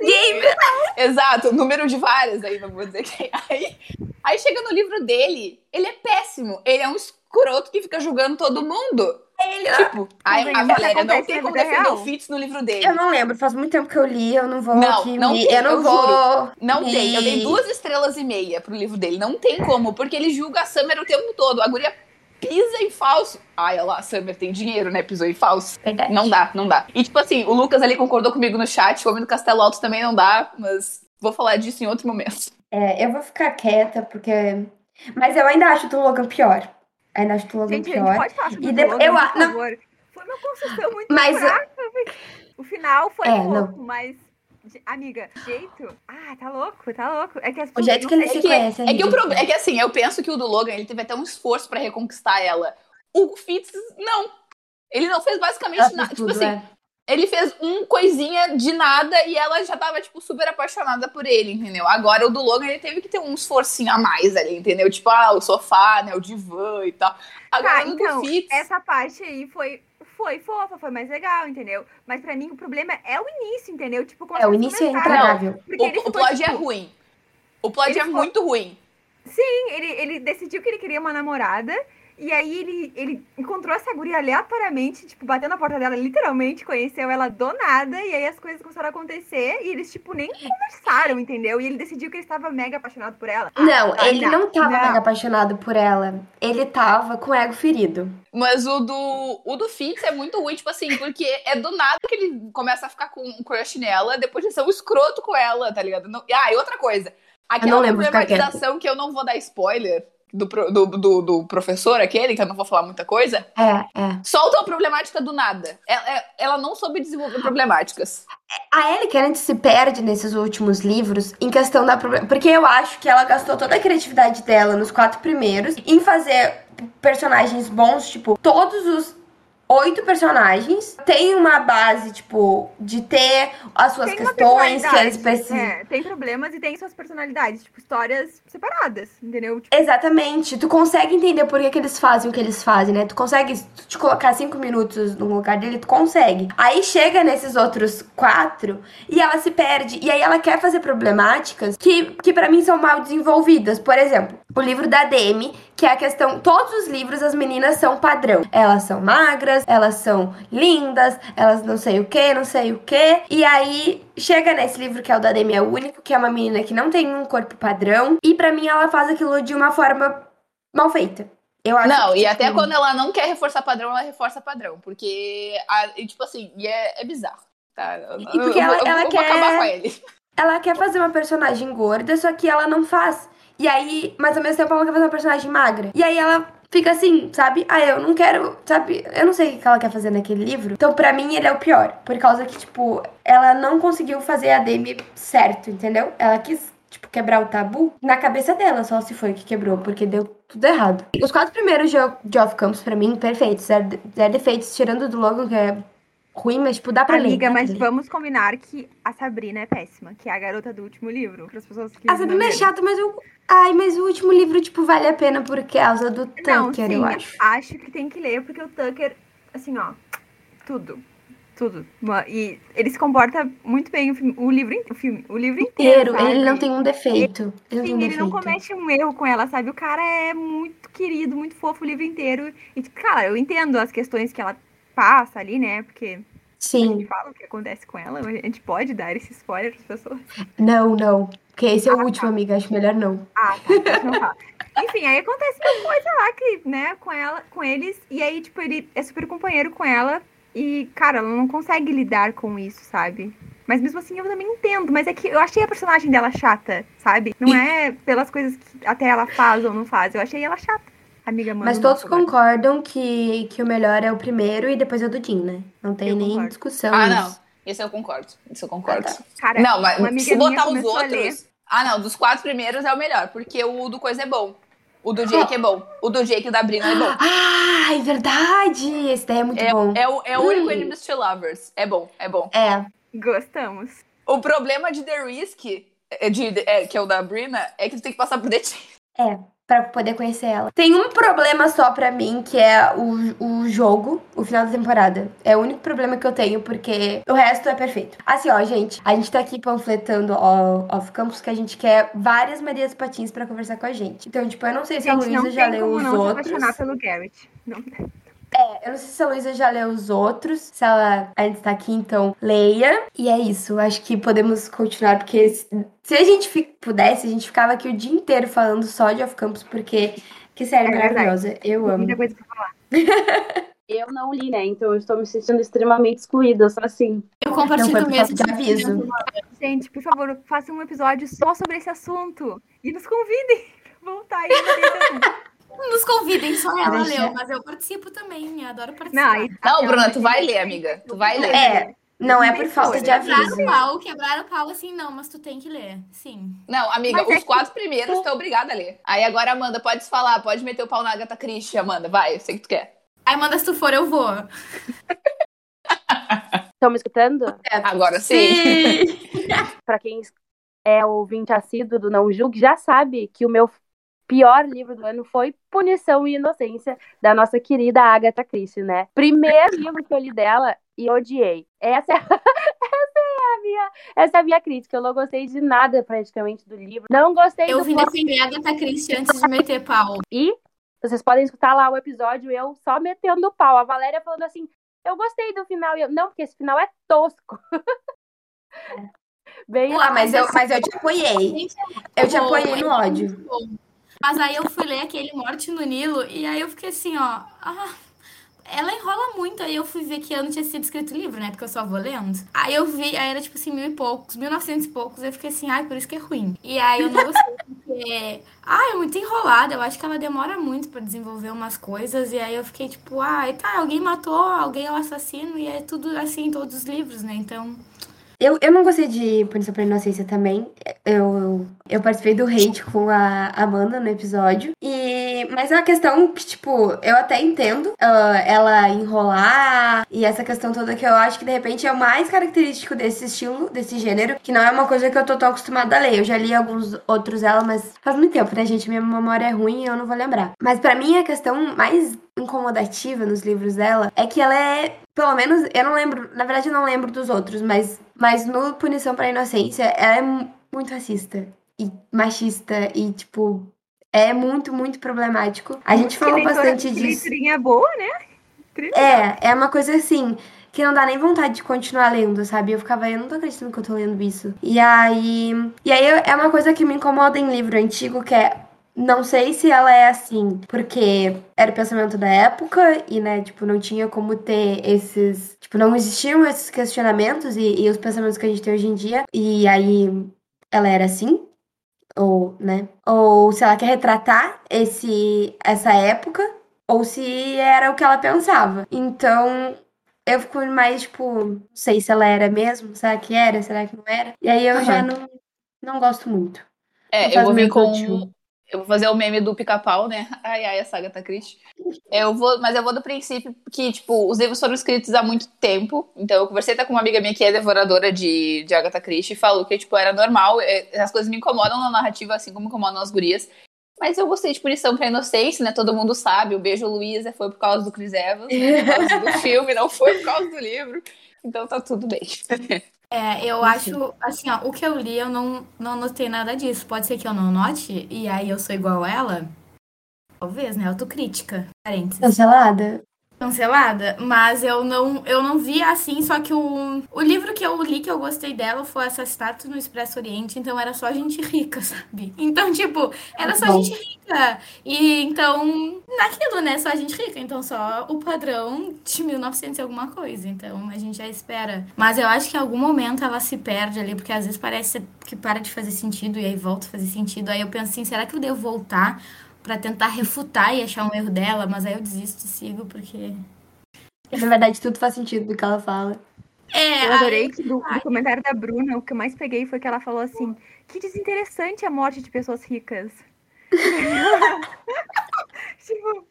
Gamer. Exato, número de várias aí, não vou dizer quem. Aí, aí chega no livro dele, ele é péssimo. Ele é um escroto que fica julgando todo mundo. Ele, Tipo, a isso Valéria não tem na como defender real? o Fitz no livro dele. Eu não lembro, faz muito tempo que eu li, eu não vou Não, aqui não me- tem, eu não eu vou. Não me- tem. Eu dei duas estrelas e meia pro livro dele. Não tem como, porque ele julga a Summer o tempo todo. A guria pisa em falso. Ai, olha lá, a Summer tem dinheiro, né? Pisou em falso. Verdade. Não dá, não dá. E tipo assim, o Lucas ali concordou comigo no chat, o Homem do Castelo Alto também não dá, mas vou falar disso em outro momento. É, eu vou ficar quieta, porque. Mas eu ainda acho o do Logan pior. Ainda acho o do Logan Gente, a gente pior. pode falar sobre E depois- eu por a- não. favor. Foi uma construção muito Mas- fraca. mas O final foi É, louco, mas... de- Amiga, jeito... Ah, tá louco, tá louco. É que as O jeito que ele É se que, conhece é é que o problema é que assim, eu penso que o do Logan ele teve até um esforço pra reconquistar ela. O Fitz, não. Ele não fez basicamente nada. Tipo tudo, assim, é. Ele fez um coisinha de nada e ela já tava, tipo, super apaixonada por ele, entendeu? Agora o do Logan, ele teve que ter um esforcinho a mais ali, entendeu? Tipo, ah, o sofá, né, o divã e tal. Agora Tá, o então, do Fitz... essa parte aí foi... Foi fofa, foi mais legal, entendeu? Mas pra mim o problema é o início, entendeu? Tipo, como É, o início é intragável. Ele O, o ficou, plot é tipo, ruim. O plot ele é ficou- muito ruim. Sim, ele, ele decidiu que ele queria uma namorada. E aí ele, ele encontrou essa guria aleatoriamente, tipo, bateu na porta dela, literalmente, conheceu ela do nada, e aí as coisas começaram a acontecer, e eles, tipo, nem conversaram, entendeu? E ele decidiu que ele estava mega apaixonado por ela. Não, Ah, ele não tava não. mega apaixonado por ela. Ele tava com o ego ferido. Mas o do, o do Fitz é muito ruim, tipo assim, porque é do nada que ele começa a ficar com um crush nela, depois de ser um escroto com ela, tá ligado? Não- Ah, e outra coisa. Aquela não lembro problematização que eu não vou dar spoiler do, do, do, do professor, aquele, que eu não vou falar muita coisa, É, é. solta uma problemática do nada. Ela, ela não soube desenvolver problemáticas. A Ellie Kennedy se perde nesses últimos livros em questão da porque eu acho que ela gastou toda a criatividade dela nos quatro primeiros em fazer personagens bons, tipo, todos os oito personagens têm uma base, tipo, de ter as suas Tem questões que eles precisam. É, tem problemas e tem suas personalidades, tipo, histórias separadas, entendeu? Tipo, Exatamente. Tu consegue entender por que, que eles fazem o que eles fazem, né? Tu consegue se tu te colocar cinco minutos no lugar dele, tu consegue. Aí chega nesses outros quatro e ela se perde. E aí ela quer fazer problemáticas que, que para mim são mal desenvolvidas. Por exemplo, o livro da Demi, que é a questão. Todos os livros as meninas são padrão. Elas são magras, elas são lindas, elas não sei o que, não sei o que. E aí chega nesse livro que é o da Demi, é o único, que é uma menina que não tem um corpo padrão. E pra mim ela faz aquilo de uma forma mal feita. Eu acho Não, que, e tipo, até quando ela não quer reforçar padrão, ela reforça padrão. Porque, a- e, tipo assim, e é, é bizarro. Tá? Eu- E porque eu, ela- eu- eu ela vou quer- acabar com ele. ela quer fazer uma personagem gorda, só que ela não faz. E aí, mas ao mesmo tempo ela quer fazer uma personagem magra. E aí ela fica assim, sabe? Ah, eu não quero, sabe? Eu não sei o que ela quer fazer naquele livro. Então, pra mim, ele é o pior. Por causa que, tipo, ela não conseguiu fazer a Demi certo, entendeu? Ela quis, tipo, quebrar o tabu na cabeça dela, só se foi que quebrou, porque deu tudo errado. Os quatro primeiros de, Off Campus, pra mim, perfeitos. Zero, zero defeitos, tirando do Logan, que é ruim, mas, tipo, dá pra ler. amiga, dá pra mas ler. vamos combinar que a Sabrina é péssima, que é a garota do último livro, para as pessoas que A Sabrina é chata, mas eu. Ai, mas o último livro, tipo, vale a pena por causa do Não, Tucker, sim, eu acho. acho que tem que ler, porque o Tucker, assim, ó, tudo. Tudo. E ele se comporta muito bem o, livro, o filme, o livro inteiro. Inteiro, ele não tem um defeito. Ele não Sim, um ele defeito. não comete um erro com ela, sabe? O cara é muito querido, muito fofo o livro inteiro. E, cara, eu entendo as questões que ela passa ali, né? Porque a Sim. gente fala o que acontece com ela, a gente pode dar esse spoiler pras pessoas. Não, não. Porque esse é o último, amiga. Acho melhor não. Ah, tá, não fala. Enfim, aí acontece uma coisa lá que, né, com ela, com eles, e aí, tipo, ele é super companheiro com ela, e, cara, ela não consegue lidar com isso, sabe? Mas mesmo assim eu também entendo, mas é que eu achei a personagem dela chata, sabe? Não é pelas coisas que até ela faz ou não faz, eu achei ela chata. Amiga. Mas todos concordam que, que o melhor é o primeiro e depois é o do Jim, né? Não tem Eu nem concordo. discussão. Ah, não. Isso eu concordo. Isso eu concordo. Cara, Não, mas uma amiga se botar os outros. Ah, não. Dos quatro primeiros é o melhor. Porque o do coisa é bom. O do Jake é bom. O do Jake e o da Brina é bom. Ah, é verdade! Esse daí é muito bom. É, o, é o único. Enemies to Lovers. É bom, é bom. É. Gostamos. O problema de The Risk, é de, é, que é o da Brina, é que tu tem que passar por detinho. É, pra poder conhecer ela. Tem um problema só pra mim, que é o, o jogo, o final da temporada. É o único problema que eu tenho, porque o resto é perfeito. Assim, ó, gente, a gente tá aqui panfletando ó, off campus que a gente quer várias Marias Patins pra conversar com a gente. Então, tipo, eu não sei se a Gente, não Luísa já leu os não outros. apaixonar pelo Garrett. Não É, eu não sei se a Luísa já leu os outros, se ela ainda está aqui, então leia. E é isso, acho que podemos continuar, porque se, se a gente pudesse, a gente ficava aqui o dia inteiro falando só de Off Campus, porque que série É verdade. maravilhosa, eu amo. Muita coisa pra falar. Eu não li, né? Então eu estou me sentindo extremamente excluída, só assim. Eu Não compartilho por mesmo. de aviso. Gente, por favor, façam um episódio só sobre esse assunto. E nos convidem pra voltar aí. Nos convidem, só ela Deixa. leu, mas eu participo também, eu adoro participar. Não, Não, Bruna, tu vai ler, amiga. Tu vai ler. É, não é por falta de Quebrar aviso. o pau, quebrar o pau assim, não, mas tu tem que ler. Sim. Não, amiga, Mas é os que- quatro primeiros tu é obrigada a ler. Aí agora, Amanda, pode falar, pode meter o pau na Agatha Christie, Amanda. Vai, eu sei que tu quer. Aí manda se tu for, eu vou. Estão me escutando? Agora sim. Pra quem é ouvinte assíduo do Não Julgue, já sabe que o meu pior livro do ano foi Punição e Inocência, da nossa querida Agatha Christie, né? Primeiro livro que eu li dela e odiei. Essa é, essa é a minha, essa é a minha crítica. Eu não gostei de nada praticamente do livro. Não gostei Eu vim defender a Agatha Christie antes de meter pau. e Vocês podem escutar lá o episódio eu só metendo pau. A Valéria falando assim, eu gostei do final. E eu, não, porque esse final é tosco. Bem, Ué, mas, eu, mas eu te apoiei. Eu te apoiei no ódio. Mas aí eu fui ler aquele Morte no Nilo e aí eu fiquei assim, ó. Ah, ela enrola muito. Aí eu fui ver que ano tinha sido escrito o livro, né? Porque eu só vou lendo. Aí eu vi, aí era tipo assim, mil e poucos, mil novecentos e poucos. Eu fiquei assim, ai, por isso que é ruim. E aí eu não gostei porque. Ah, é muito enrolada. Eu acho que ela demora muito para desenvolver umas coisas. E aí eu fiquei tipo, ai, tá, alguém matou, alguém é o assassino. E é tudo assim em todos os livros, né? Então. Eu, eu não gostei de Punição pra Inocência também. Eu, eu participei do hate com a Amanda no episódio. E, mas é uma questão que, tipo, eu até entendo uh, ela enrolar e essa questão toda que eu acho que de repente é o mais característico desse estilo, desse gênero, que não é uma coisa que eu tô tão acostumada a ler. Eu já li alguns outros dela, mas faz muito tempo, né, gente? Minha memória é ruim e eu não vou lembrar. Mas para mim a questão mais incomodativa nos livros dela é que ela é, pelo menos, eu não lembro, na verdade eu não lembro dos outros, mas, mas no Punição pra Inocência, ela é muito racista e machista e, tipo, é muito, muito problemático. A gente falou bastante disso. Leiturinha boa, né? É, é uma coisa assim que não dá nem vontade de continuar lendo, sabe? Eu ficava, eu não tô acreditando que eu tô lendo isso. E aí. E aí é uma coisa que me incomoda em livro antigo, que é não sei se ela é assim, porque era o pensamento da época e, né, tipo, não tinha como ter esses. Tipo, não existiam esses questionamentos e, e os pensamentos que a gente tem hoje em dia. E aí ela era assim, ou, né? Ou se ela quer retratar esse, essa época, ou se era o que ela pensava. Então, eu fico mais, tipo, não sei se ela era mesmo, será que era, será que não era? E aí eu uhum. já não, não gosto muito. É, eu vou vir com, eu vou fazer o meme do pica-pau, né? Ai, ai, a saga tá Christie. Eu vou, mas eu vou do princípio que, tipo, os livros foram escritos há muito tempo. Então, eu conversei até com uma amiga minha que é devoradora de, de Agatha Christie e falou que, tipo, era normal. É, as coisas me incomodam na narrativa, assim como incomodam as gurias. Mas eu gostei de Punição pra Inocência, né? Todo mundo sabe. O Beijo Luísa foi por causa do Chris Evans, né? por causa do filme, não foi por causa do livro. Então tá tudo bem. É, eu acho, assim, ó, o que eu li, eu não, não notei nada disso. Pode ser que eu não note, e aí eu sou igual a ela? Talvez, né? Autocrítica. Parênteses. Cancelada cancelada, mas eu não, eu não vi assim, só que o, o livro que eu li que eu gostei dela foi Assassinato no Expresso Oriente, então era só gente rica, sabe? Então, tipo, era só Bom. gente rica. E então, naquilo, né, só gente rica, então só o padrão de 1900 e alguma coisa, então a gente já espera. Mas eu acho que em algum momento ela se perde ali, porque às vezes parece que para de fazer sentido e aí volta a fazer sentido. Aí eu penso assim, será que eu devo voltar para tentar refutar e achar um erro dela, mas aí eu desisto e sigo porque. Na verdade, tudo faz sentido do que ela fala. É, eu adorei que do, do, comentário da Bruna, o que eu mais peguei foi que ela falou assim: que desinteressante a morte de pessoas ricas. tipo,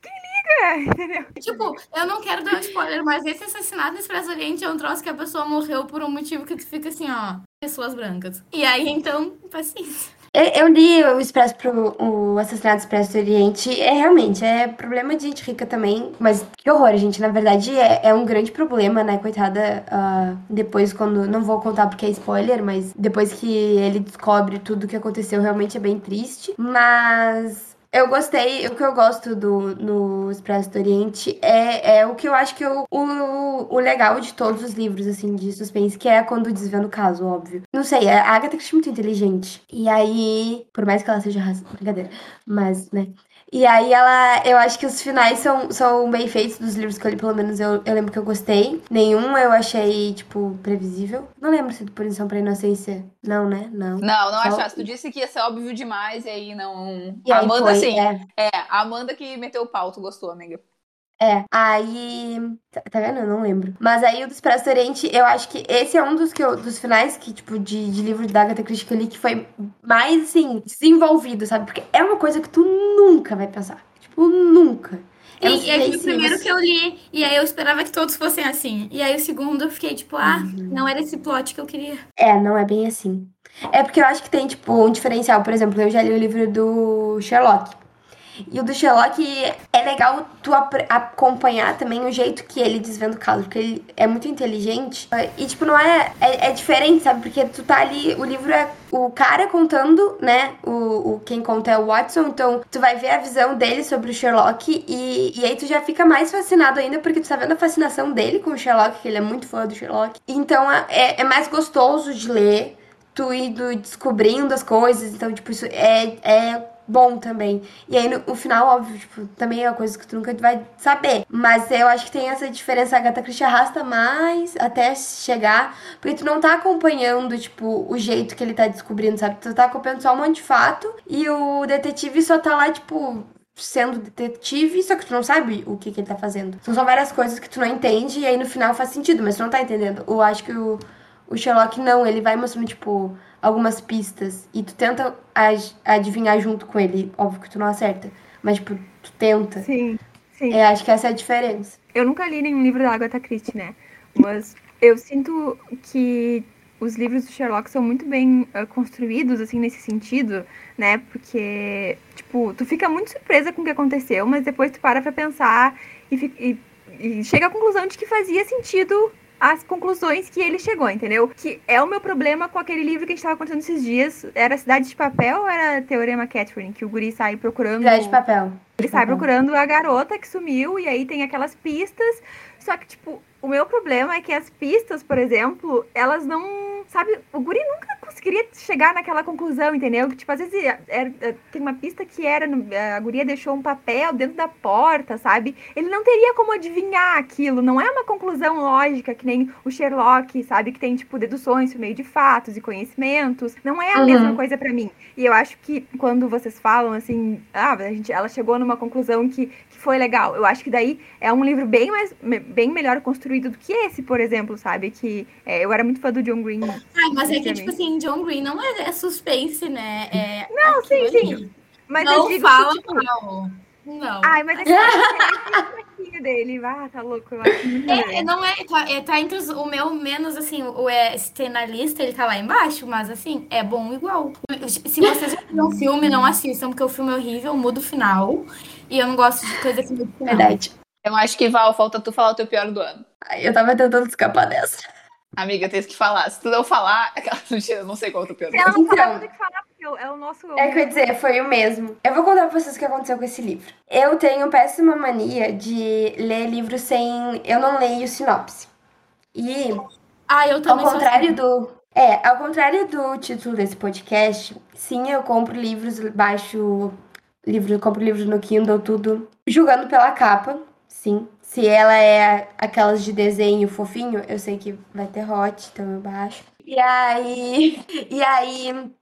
quem liga? Entendeu? Tipo, eu não quero dar um spoiler, mas esse assassinato no Expresso Oriente é um troço que a pessoa morreu por um motivo que tu fica assim, ó, pessoas brancas. E aí, então, paciência. Eu li o Expresso pro o Assassinato Expresso do Oriente. É realmente, é problema de gente rica também. Mas que horror, gente. Na verdade, é, é um grande problema, né? Coitada. Uh, depois, quando. Não vou contar porque é spoiler, mas depois que ele descobre tudo o que aconteceu, realmente é bem triste. Mas eu gostei, o que eu gosto do no Expresso do Oriente é, é o que eu acho que eu, o, o legal de todos os livros, assim, de suspense, que é quando desvenda o caso, óbvio. Não sei, a Agatha é muito inteligente. E aí, por mais que ela seja raça, brincadeira, mas, né, e aí ela. Eu acho que os finais são, são bem feitos dos livros que eu li, pelo menos eu, eu lembro que eu gostei. Nenhum eu achei, tipo, previsível. Não lembro se de Punição pra Inocência. Não, né? Não. Não, não Só... achasse. Tu disse que ia ser óbvio demais e aí não. E aí Amanda, foi, sim. É. é, a Amanda que meteu o pau, tu gostou, amiga. É, aí. Tá, tá vendo? Eu não lembro. Mas aí o do Expresso Oriente, eu acho que esse é um dos, que eu, dos finais que, tipo, de, de livro da Agatha Christie que eu li que foi mais, assim, desenvolvido, sabe? Porque é uma coisa que tu nunca vai pensar. Tipo, nunca. Eu e, aí, o primeiro que eu li, e aí eu esperava que todos fossem assim. E aí o segundo eu fiquei tipo, ah, uhum. não era esse plot que eu queria. É, não é bem assim. É porque eu acho que tem, tipo, um diferencial. Por exemplo, eu já li o livro do Sherlock. E o do Sherlock é legal tu acompanhar também o jeito que ele desvenda o caso, porque ele é muito inteligente. E, tipo, não é, é. É, diferente, sabe? Porque tu tá ali, o livro é o cara contando, né? O, o quem conta é o Watson, então tu vai ver a visão dele sobre o Sherlock e, e aí tu já fica mais fascinado ainda porque tu tá vendo a fascinação dele com o Sherlock, que ele é muito fã do Sherlock. Então é, é mais gostoso de ler, tu indo descobrindo as coisas, então, tipo, isso é, é bom também. E aí, no, no, final, óbvio, tipo, também é uma coisa que tu nunca vai saber. Mas eu acho que tem essa diferença. A Agatha Christie arrasta mais até chegar, porque tu não tá acompanhando, tipo, o jeito que ele tá descobrindo, sabe? Tu tá acompanhando só um monte de fato e o detetive só tá lá, tipo, sendo detetive, só que tu não sabe o que, que ele tá fazendo. São só várias coisas que tu não entende e aí no final faz sentido, mas tu não tá entendendo. Eu acho que o, o Sherlock não, ele vai mostrando, tipo algumas pistas e tu tenta adivinhar junto com ele. Óbvio que tu não acerta, mas, tipo, tu tenta. Sim, sim. É, acho que essa é a diferença. Eu nunca li nenhum livro da Agatha Christie, né? Mas eu sinto que os livros do Sherlock são muito bem uh, construídos, assim, nesse sentido, né? Porque, tipo, tu fica muito surpresa com o que aconteceu, mas depois tu para pra pensar e, e, e chega à conclusão de que fazia sentido as conclusões que ele chegou, entendeu? Que é o meu problema com aquele livro que a gente tava contando esses dias. Era Cidade de Papel ou era Teorema Catherine? Que o guri sai procurando. Cidade de Papel. Ele sai procurando a garota que sumiu e aí tem aquelas pistas. Só que, tipo, o meu problema é que as pistas, por exemplo, elas não sabe, o guri nunca conseguiria chegar naquela conclusão, entendeu? Que, tipo, às vezes era, é, era, é, tem uma pista que era, a guria deixou um papel dentro da porta, sabe? Ele não teria como adivinhar aquilo, não é uma conclusão lógica que nem o Sherlock, sabe? Que tem, tipo, deduções por meio de fatos e conhecimentos. Não é a uhum. mesma coisa para mim. E eu acho que quando vocês falam, assim, ah, a gente, ela chegou numa conclusão que, foi legal. Eu acho que daí é um livro bem mais bem melhor construído do que esse, por exemplo, sabe? Que é, eu era muito fã do John Green. Ah, mas é que, tipo assim, John Green não é, é suspense, né? É não, sim, ali. sim. Mas não eu digo fala que, tipo, mal. Não. Ai, mas é que é dele. Ah, tá louco. Eu acho muito é, não é tá, é, tá entre os, o meu menos, assim, o é, se tem na lista, ele tá lá embaixo, mas assim, é bom igual. Se vocês viram um filme, não assistam, porque o filme é horrível, muda o final. E eu não gosto de coisa que muda o final. Verdade. Eu acho que, Val, falta tu falar o teu pior do ano. Ai, eu tava tentando escapar dessa. Amiga, tem que falar. Se tu não falar, aquela eu não sei qual é o teu pior. Se ela não falar, eu que falar, é o nosso. É que eu ia dizer, foi o mesmo. Eu vou contar pra vocês o que aconteceu com esse livro. Eu tenho péssima mania de ler livros sem. Eu não leio sinopse. E. Ah, eu também. Ao contrário do. É, ao contrário do título desse podcast, sim, eu compro livros, baixo livro, compro livros no Kindle, tudo, julgando pela capa, sim. Se ela é aquelas de desenho fofinho, eu sei que vai ter hot, então eu baixo. E aí, e aí,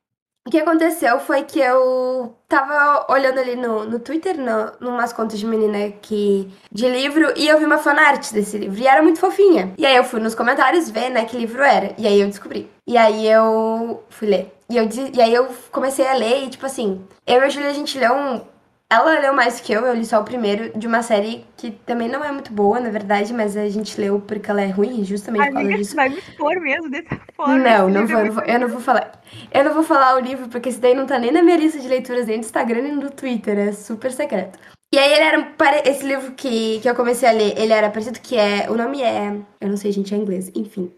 o que aconteceu foi que eu tava olhando ali no, no Twitter, no, numas contas de menina que, de livro, e eu vi uma fanart desse livro, e era muito fofinha. E aí eu fui nos comentários ver, né, que livro era, e aí eu descobri. E aí eu fui ler. E, eu, e aí eu comecei a ler, e tipo assim, eu e a Julia, a gente leu um, ela leu mais que eu, eu li só o primeiro de uma série que também não é muito boa, na verdade, mas a gente leu porque ela é ruim, justamente por causa disso. vai me expor mesmo dessa forma. Não, não vou, é vou, eu não vou falar. Eu não vou falar o livro, porque esse daí não tá nem na minha lista de leituras, nem do Instagram, nem do Twitter, é super secreto. E aí ele era. Esse livro que, que eu comecei a ler, ele era parecido que é. O nome é. Eu não sei, gente, é inglês, enfim.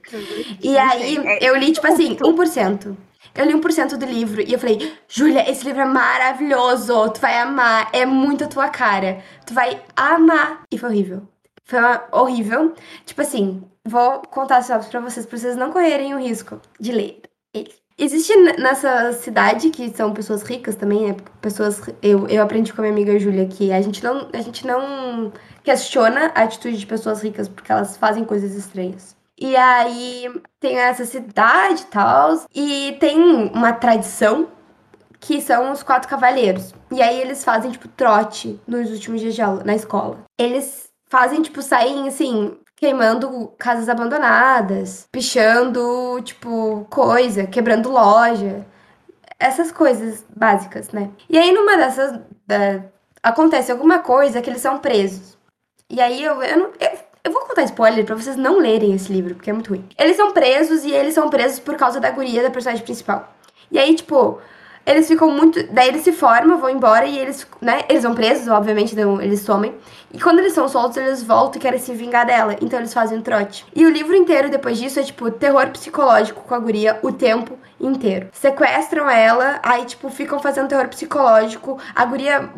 E aí eu li, tipo assim, 1%. Eu li 1% do livro e eu falei, Júlia, esse livro é maravilhoso, tu vai amar, é muito a tua cara, tu vai amar. E foi horrível. Foi horrível. Tipo assim, vou contar sinopse pra vocês, pra vocês não correrem o risco de ler ele. Existe nessa cidade, que são pessoas ricas também, né? Pessoas. Eu, eu aprendi com a minha amiga Júlia que a gente, não, a gente não questiona a atitude de pessoas ricas porque elas fazem coisas estranhas. E aí tem essa cidade e tal. E tem uma tradição que são os quatro cavaleiros. E aí eles fazem, tipo, trote nos últimos dias de aula, na escola. Eles fazem, tipo, saem, assim, queimando casas abandonadas, pichando, tipo, coisa, quebrando loja. Essas coisas básicas, né? E aí, numa dessas. Uh, acontece alguma coisa que eles são presos. E aí eu, eu, não, eu eu vou contar spoiler pra vocês não lerem esse livro, porque é muito ruim. Eles são presos e eles são presos por causa da guria da personagem principal. E aí, tipo, eles ficam muito. Daí eles se formam, vão embora e eles, né? Eles vão presos, obviamente, então eles somem. E quando eles são soltos, eles voltam e querem se vingar dela. Então eles fazem um trote. E o livro inteiro, depois disso, é tipo terror psicológico com a guria o tempo inteiro. Sequestram ela, aí, tipo, ficam fazendo terror psicológico. A guria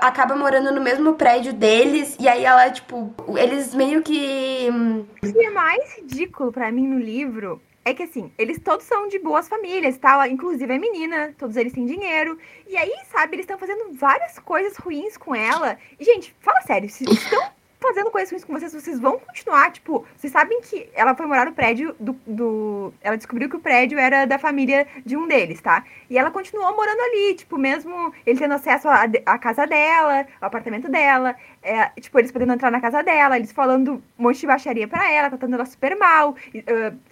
acaba morando no mesmo prédio deles. E aí ela, tipo, eles meio que. Hum, O que é mais ridículo pra mim no livro é que assim, eles todos são de boas famílias, tal, inclusive a menina, todos eles têm dinheiro. E aí, sabe, eles estão fazendo várias coisas ruins com ela. E, gente, fala sério, estão fazendo coisas ruins com vocês, vocês vão continuar, tipo, vocês sabem que ela foi morar no prédio do, do. Ela descobriu que o prédio era da família de um deles, tá? E ela continuou morando ali, tipo, mesmo ele tendo acesso à, casa dela, ao apartamento dela, é, tipo, eles podendo entrar na casa dela, eles falando um monte de baixaria pra ela, tratando ela super mal.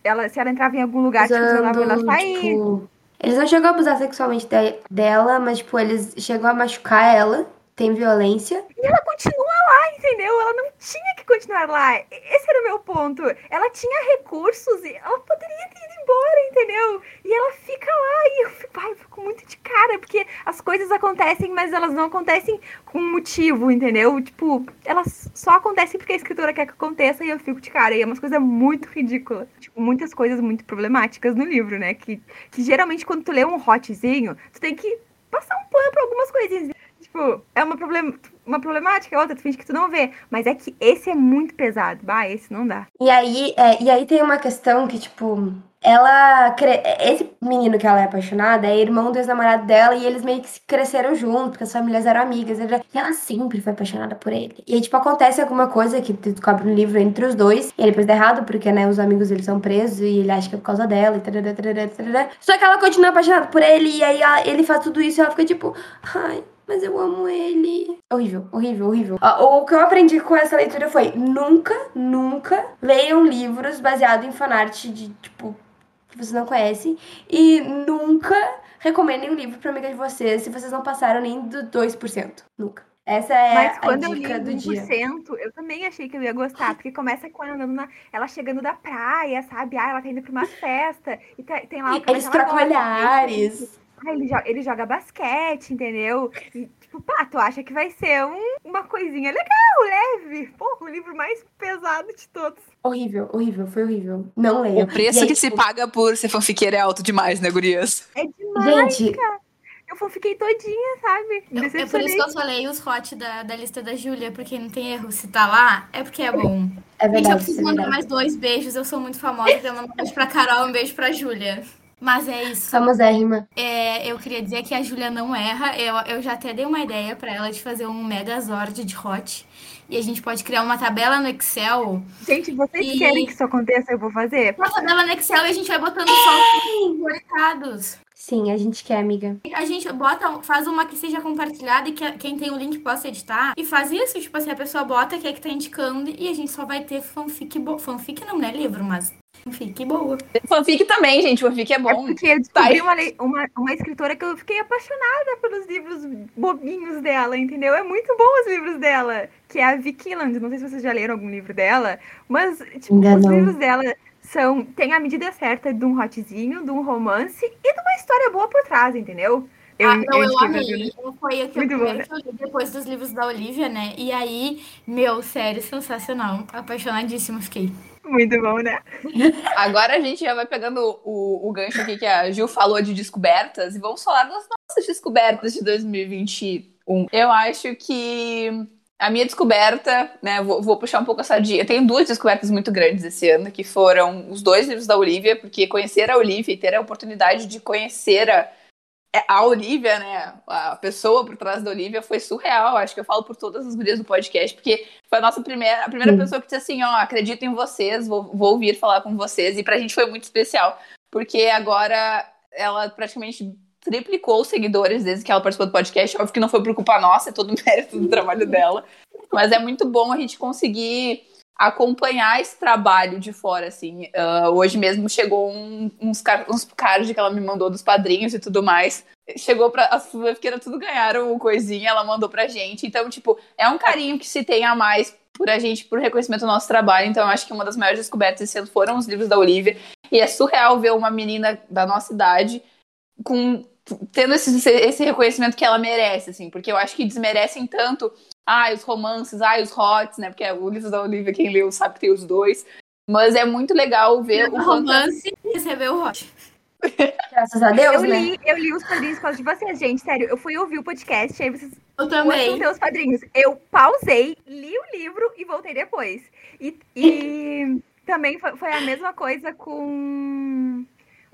ela, se ela entrava em algum lugar, tipo, eles mandavam ela sair. tipo, eles não chegam a abusar sexualmente de- dela, mas, tipo, eles chegam a machucar ela. Tem violência. E ela continua lá, entendeu? Ela não tinha que continuar lá. Esse era o meu ponto. Ela tinha recursos e ela poderia ter ido embora, entendeu? E ela fica lá e eu fico, ai, fico muito de cara, porque as coisas acontecem, mas elas não acontecem com motivo, entendeu? Tipo, elas só acontecem porque a escritora quer que aconteça e eu fico de cara. E é uma coisa muito ridícula. Tipo, muitas coisas muito problemáticas no livro, né? Que, que geralmente quando tu lê um hotzinho, tu tem que passar um pano pra algumas coisinhas. Tipo, é uma, problem uma problemática, outra, tu finge que tu não vê. Mas é que esse é muito pesado. Bah, esse não dá. E aí, é, e aí tem uma questão que, tipo, ela. Esse menino que ela é apaixonada é irmão do ex-namorado dela e eles meio que cresceram juntos, porque as famílias eram amigas. E ela sempre foi apaixonada por ele. E aí, tipo, acontece alguma coisa que tu descobre no livro entre os dois. E ele depois dá errado, porque, né, os amigos eles são presos e ele acha que é por causa dela e tarará, tarará, tarará. Só que ela continua apaixonada por ele e aí ela- ele faz tudo isso e ela fica tipo, ai. Mas eu amo ele. Horrível, horrível, horrível. O que eu aprendi com essa leitura foi: nunca, nunca leiam livros baseados em fanart de, tipo, que vocês não conhecem. E nunca recomendem um livro pra amiga de vocês se vocês não passaram nem do 2%. Nunca. Essa é Mas a quando eu li dica do dia. 1%, eu também achei que eu ia gostar, porque começa com ela andando na, ela chegando da praia, sabe? Ah, ela tá indo pra uma festa, e tem, tem lá o Eles trocam olhares. Ah, ele, joga, ele joga basquete, entendeu? E, tipo, pá, tu acha que vai ser um- uma coisinha legal, leve. Porra, o livro mais pesado de todos. Horrível, horrível, foi horrível. Não leiam. O preço aí, que se tipo, paga por ser fanfiqueira é alto demais, né, gurias? É demais. Gente, Eu fiquei todinha, sabe? Eu- é por isso que eu só leio os hot da, da lista da Júlia, porque não tem erro. Se tá lá, é porque é bom. é Gente, eu verdade, preciso é mandar verdade. mais dois beijos. Eu sou muito famosa. Então, um beijo pra Carol, um beijo pra Júlia. Mas é isso. Famosérrima. É, eu queria dizer que a Júlia não erra. Eu, eu já até dei uma ideia pra ela de fazer um Megazord de hot. E a gente pode criar uma tabela no Excel. Gente, vocês E- querem que isso aconteça? Eu vou fazer. Uma tabela no Excel e a gente vai botando só os. Sim, a gente quer, amiga. A gente bota, faz uma que seja compartilhada e que quem tem o link possa editar. E faz isso, tipo assim, a pessoa bota que é que tá indicando e a gente só vai ter fanfic boa. Fanfic não, né? Livro, mas fanfic boa. Fanfic também, gente. Fanfic é É bom. porque eu Tá descobri aí. uma, uma, uma escritora que eu fiquei apaixonada pelos livros bobinhos dela, entendeu? É muito bom os livros dela, que é a Vicky Land. Não sei se vocês já leram algum livro dela, mas, tipo, Ainda os não. livros dela são. Tem a medida certa de um hotzinho, de um romance e de uma história boa por trás, entendeu? Ah, não, eu, pra amei. Eu- Foi o que eu, Muito bom, primeiro né? eu li depois dos livros da Olivia, né? E aí, meu, sério, sensacional. Apaixonadíssima fiquei. Muito bom, né? Agora a gente já vai pegando o, o gancho aqui que a Gil falou de descobertas e vamos falar das nossas descobertas de 2021. Eu acho que a minha descoberta, né, vou, vou puxar um pouco a sardinha. Eu tenho duas descobertas muito grandes esse ano, que foram os dois livros da Olivia, porque conhecer a Olivia e ter a oportunidade de conhecer a, a Olivia, né, a pessoa por trás da Olivia foi surreal. Acho que eu falo por todas as gurias do podcast, porque foi a nossa primeira, a primeira Sim. pessoa que disse assim, ó, acredito em vocês, vou, vou vir falar com vocês. E pra gente foi muito especial, porque agora ela praticamente triplicou os seguidores desde que ela participou do podcast. Óbvio que não foi por culpa nossa, é todo o mérito do trabalho dela. Mas é muito bom a gente conseguir acompanhar esse trabalho de fora, assim. Ah, hoje mesmo chegou um- uns, car uns cards que ela me mandou dos padrinhos e tudo mais. Chegou pra. As fanfiqueiras tudo ganharam coisinha, ela mandou pra gente. Então, tipo, é um carinho que se tem a mais por a gente, por reconhecimento do nosso trabalho. Então, eu acho que uma das maiores descobertas esse ano foram os livros da Olivia. E é surreal ver uma menina da nossa idade com tendo esse, esse reconhecimento que ela merece, assim, porque eu acho que desmerecem tanto, ah, os romances, ah, os hots, né? Porque o livro da Olivia, quem leu sabe que tem os dois. Mas é muito legal ver o romance quanto... recebeu o hot. Graças a Deus, eu né? Li, eu li os quadrinhos por causa de vocês, gente. Sério, eu fui ouvir o podcast, aí vocês. Eu também. os padrinhos. Eu pausei, li o livro e voltei depois. E, e também foi, foi a mesma coisa com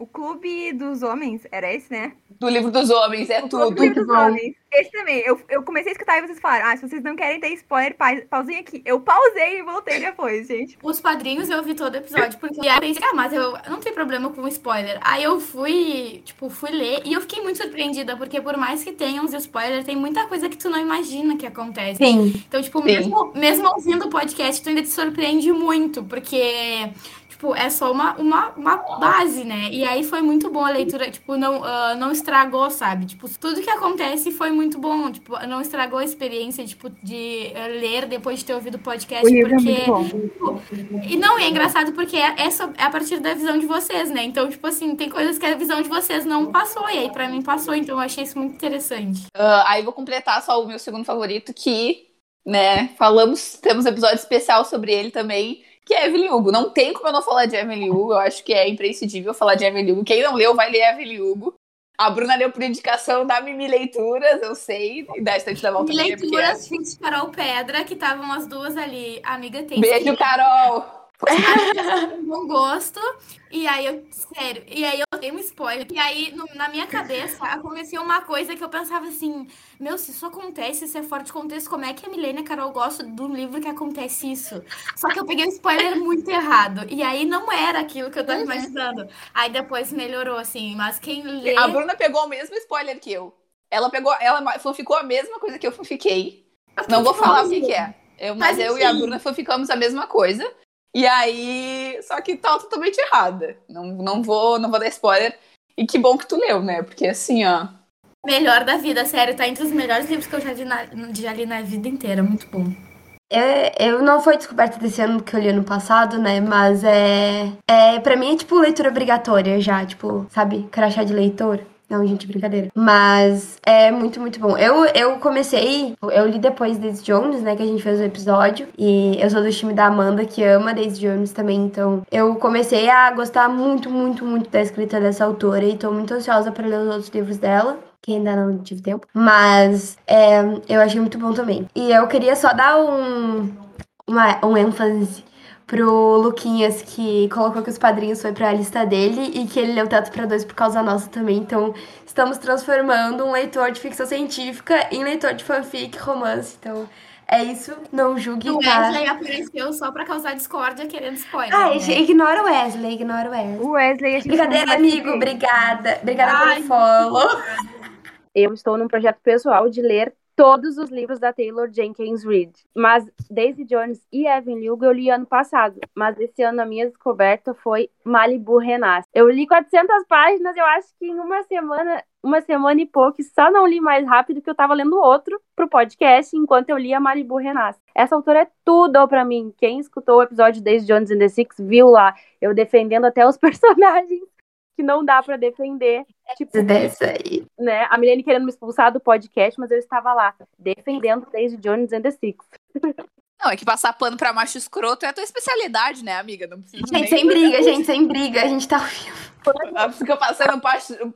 o Clube dos Homens, era esse, né? Do livro dos homens, é o tudo. Do livro dos homens. Esse também. Eu, eu comecei a escutar e vocês falaram: ah, se vocês não querem ter spoiler, pa pausem aqui. Eu pausei e voltei depois, gente. Os padrinhos eu vi todo episódio, porque aí eu pensei, ah, mas eu não tem problema com spoiler. Aí eu fui, tipo, fui ler e eu fiquei muito surpreendida, porque por mais que tenham os spoilers, tem muita coisa que tu não imagina que acontece. Sim. Então, tipo, mesmo, mesmo ouvindo o podcast, tu ainda te surpreende muito, porque tipo, é só uma, uma, uma base, né? E aí foi muito bom a leitura, tipo, não, uh, não estragou, sabe? Tipo, tudo que acontece foi muito bom, tipo, não estragou a experiência, tipo, de uh, ler depois de ter ouvido o podcast, o porque... É tipo, e não, é engraçado porque é, é, só, é a partir da visão de vocês, né? Então, tipo assim, tem coisas que a visão de vocês não passou, e aí pra mim passou, então eu achei isso muito interessante. Uh, aí vou completar só o meu segundo favorito, que, né, falamos, temos um episódio especial sobre ele também, que é Evelyn Hugo. Não tem como eu não falar de Evelyn Hugo, eu acho que é imprescindível falar de Evelyn Hugo. Quem não leu, vai ler Evelyn Hugo. A Bruna leu por indicação da Mimi Leituras, eu sei, e da Estante da Volta Mimi Leituras, porque... Fins Carol Pedra, que estavam as duas ali. Amiga, tem Beijo, Carol! bom gosto. E aí eu, sério, e aí eu dei um spoiler. E aí, no, na minha cabeça, aconteceu uma coisa que eu pensava assim: meu, se isso acontece, se é fora de contexto, como é que a Milena Carol gosta do livro que acontece isso? Só que eu peguei um spoiler muito errado. E aí não era aquilo que eu tava uhum. imaginando. Aí depois melhorou, assim. Mas quem lê. A Bruna pegou o mesmo spoiler que eu. Ela pegou, ela ficou a mesma coisa que eu fiquei. Não vou falar o que, que é. Eu, mas, mas eu e a Bruna ficamos a mesma coisa. E aí, só que tá totalmente errada. Não, não vou, não vou dar spoiler. E que bom que tu leu, né? Porque assim, ó. Melhor da vida, sério, tá entre os melhores livros que eu já li na, já li na vida inteira, muito bom. É, eu não foi descoberta desse ano que eu li ano passado, né? Mas é. é para mim é tipo leitura obrigatória já, tipo, sabe? Crachá de leitor. Não, gente, brincadeira. Mas é muito, muito bom. Eu, eu comecei, eu li depois Daisy Jones, né, que a gente fez o episódio. E eu sou do time da Amanda, que ama Daisy Jones também. Então eu comecei a gostar muito, muito, muito da escrita dessa autora. E tô muito ansiosa para ler os outros livros dela que ainda não tive tempo. Mas é, eu achei muito bom também. E eu queria só dar um, uma, um ênfase pro Luquinhas, que colocou que os padrinhos foi pra lista dele e que ele leu Teto para Dois por causa nossa também. Então, estamos transformando um leitor de ficção científica em leitor de fanfic, romance. Então, é isso. Não julgue. O Wesley tá? apareceu só pra causar discórdia querendo spoiler. Ah, né? ignora o Wesley, ignora o Wesley. O Wesley, a gente Brincadeira, amigo. Obrigada. Obrigada Ai, pelo follow. Eu estou num projeto pessoal de ler todos os livros da Taylor Jenkins Reid. Mas Daisy Jones e Evan Hugo eu li ano passado. Mas esse ano a minha descoberta foi Malibu Renasce. Eu li 400 páginas, eu acho que em uma semana, uma semana e pouco, só não li mais rápido que eu tava lendo outro pro podcast enquanto eu lia Malibu Renasce. Essa autora é tudo para mim. Quem escutou o episódio Daisy Jones and the Six viu lá eu defendendo até os personagens que não dá para defender. Tipo, dessa aí. Né? A Milene querendo me expulsar do podcast, mas eu estava lá, defendendo Daisy Jones and the Six. Não, é que passar pano pra macho escroto é a tua especialidade, né, amiga? Não precisa gente, sem briga, gente, sem briga. A gente tá ouvindo. Fica passando.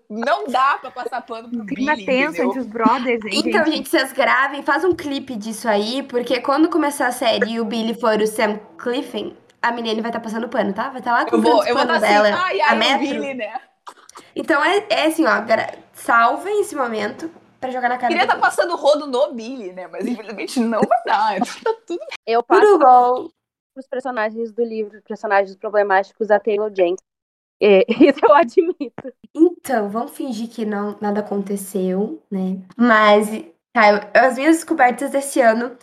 Não dá pra passar pano pro Clima Billy, tenso entre os brothers, hein, Então, gente? gente, vocês gravem, faz um clipe disso aí, porque quando começar a série e o Billy for o Sam Cliffen, a menina vai estar tá passando pano, tá? Vai estar tá lá com eu vou, eu vou tá assim, dela. Ai, ai, a metro. Billy, né? Então é, é assim, ó, salvem esse momento pra jogar na cara. Queria estar tá passando rodo no Billy, né? Mas infelizmente não vai dar. Tá tudo Eu passo tudo bom. os personagens do livro, personagens problemáticos da Taylor Jenkins. É, isso eu admito. Então, vamos fingir que não, nada aconteceu, né? Mas, tá, as minhas descobertas desse ano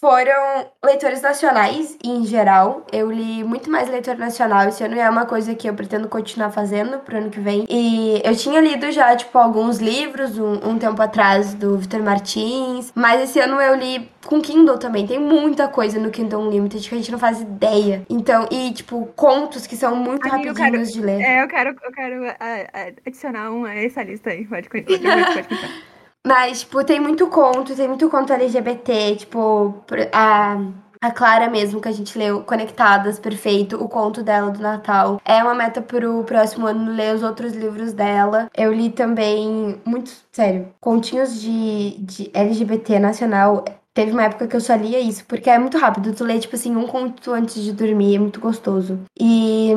foram leitores nacionais em geral. Eu li muito mais leitor nacional. Esse ano é uma coisa que eu pretendo continuar fazendo pro ano que vem. E eu tinha lido já, tipo, alguns livros um, um tempo atrás do Vitor Martins. Mas esse ano eu li com Kindle também. Tem muita coisa no Kindle Unlimited que a gente não faz ideia. Então, e, tipo, contos que são muito eu rapidinhos quero- de ler. É, eu quero, eu quero ah, ah, adicionar um a essa lista aí. Pode, pode, pode, pode. Mas, tipo, tem muito conto, tem muito conto LGBT, tipo, a, a Clara mesmo, que a gente leu, Conectadas, perfeito, o conto dela do Natal. É uma meta pro próximo ano ler os outros livros dela. Eu li também, muito, sério, continhos de, de LGBT nacional. Teve uma época que eu só lia isso, porque é muito rápido. Tu lê, tipo assim, um conto antes de dormir, é muito gostoso. E,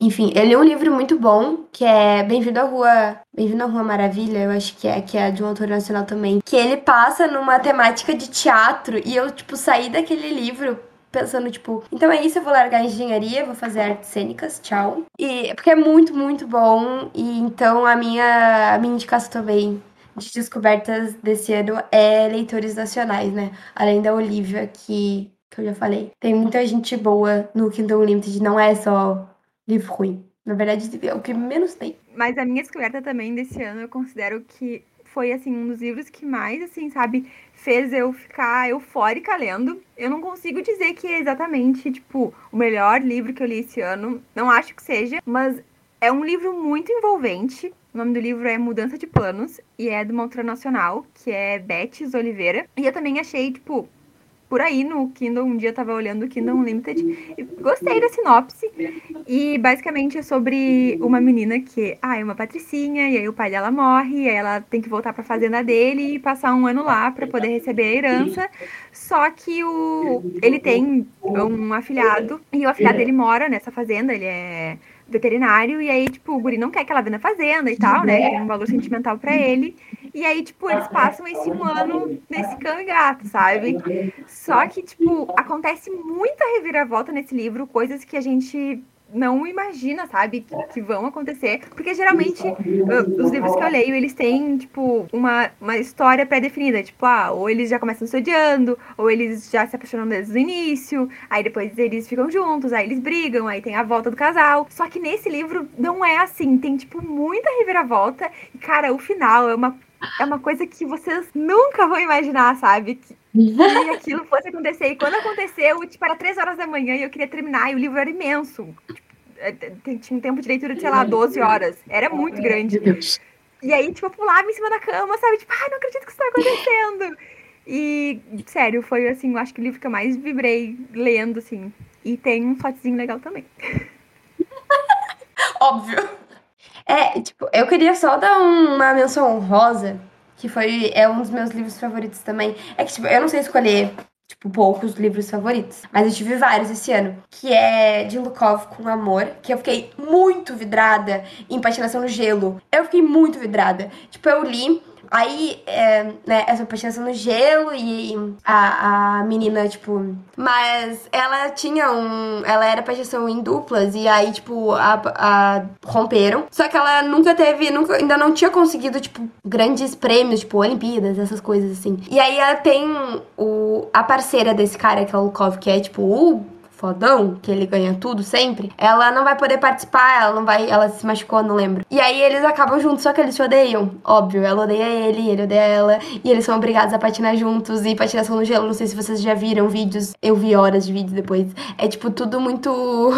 enfim, eu li um livro muito bom, que é Bem-vindo à Rua. Bem-vindo à Rua Maravilha, eu acho que é, que é de um autor nacional também. Que ele passa numa temática de teatro, e eu, tipo, saí daquele livro pensando, tipo, então é isso, eu vou largar a engenharia, vou fazer artes cênicas, tchau. E porque é muito, muito bom. E então a minha, a minha indicação também de descobertas desse ano é leitores nacionais, né? Além da Olivia, que, que eu já falei. Tem muita gente boa no Kindle Unlimited, não é só livro ruim. Na verdade, é o que menos tem. Mas a minha descoberta também desse ano, eu considero que foi, assim, um dos livros que mais, assim, sabe, fez eu ficar eufórica lendo. Eu não consigo dizer que é exatamente, tipo, o melhor livro que eu li esse ano. Não acho que seja, mas é um livro muito envolvente. O nome do livro é Mudança de Planos e é de uma nacional, que é Betis Oliveira. E eu também achei, tipo, por aí no Kindle, um dia eu tava olhando o Kindle Unlimited e gostei da sinopse. E basicamente é sobre uma menina que, ah, é uma patricinha, e aí o pai dela morre, e aí ela tem que voltar pra fazenda dele e passar um ano lá pra poder receber a herança. Só que o ele tem um afilhado, e o afilhado dele mora nessa fazenda, ele é veterinário, e aí, tipo, o guri não quer que ela vá na fazenda e tal, né? Tem um valor sentimental pra ele. E aí, tipo, eles passam esse um ano nesse cão e gato, sabe? Só que, tipo, acontece muita reviravolta nesse livro, coisas que a gente não imagina, sabe, que, vão acontecer. Porque geralmente os livros que eu leio, eles têm, tipo, uma, uma história pré-definida. Tipo, ah, ou eles já começam se odiando, ou eles já se apaixonam desde o início, aí depois eles ficam juntos, aí eles brigam, aí tem a volta do casal. Só que nesse livro não é assim, tem, tipo, muita reviravolta. E, cara, o final é uma é uma coisa que vocês nunca vão imaginar, sabe? Que, que aquilo fosse acontecer. E quando aconteceu, tipo, era três horas da manhã e eu queria terminar, e o livro era imenso. Tipo, é, tem- tinha um tempo de leitura de, sei lá, 12 horas. Era muito grande. E aí, tipo, eu pulava em cima da cama, sabe? Tipo, ai, não acredito que isso tá acontecendo. E, sério, foi, assim, eu acho que o livro que eu mais vibrei lendo, assim. E tem um fotezinho legal também. Óbvio. É, tipo, eu queria só dar uma menção honrosa, que foi é um dos meus livros favoritos também. É que, tipo, eu não sei escolher, tipo, poucos livros favoritos, mas eu tive vários esse ano, que é de Lukov com Amor, que eu fiquei muito vidrada em Patinação no Gelo. Eu fiquei muito vidrada. Tipo, eu li, aí, é, né, essa patinação no gelo e a, a menina, tipo. Mas ela tinha um. Ela era patinação em duplas e aí, tipo, a, a- romperam. Só que ela nunca teve. Nunca, ainda não tinha conseguido, tipo, grandes prêmios, tipo, Olimpíadas, essas coisas assim. E aí ela tem o, a parceira desse cara, que é o Lukov, que é, tipo, o fodão, que ele ganha tudo sempre, ela não vai poder participar, ela não vai, ela se machucou, não lembro. E aí eles acabam juntos, só que eles se odeiam, óbvio, ela odeia ele, ele odeia ela, e eles são obrigados a patinar juntos, e patinação no gelo, não sei se vocês já viram vídeos, eu vi horas de vídeo depois, é tipo tudo muito,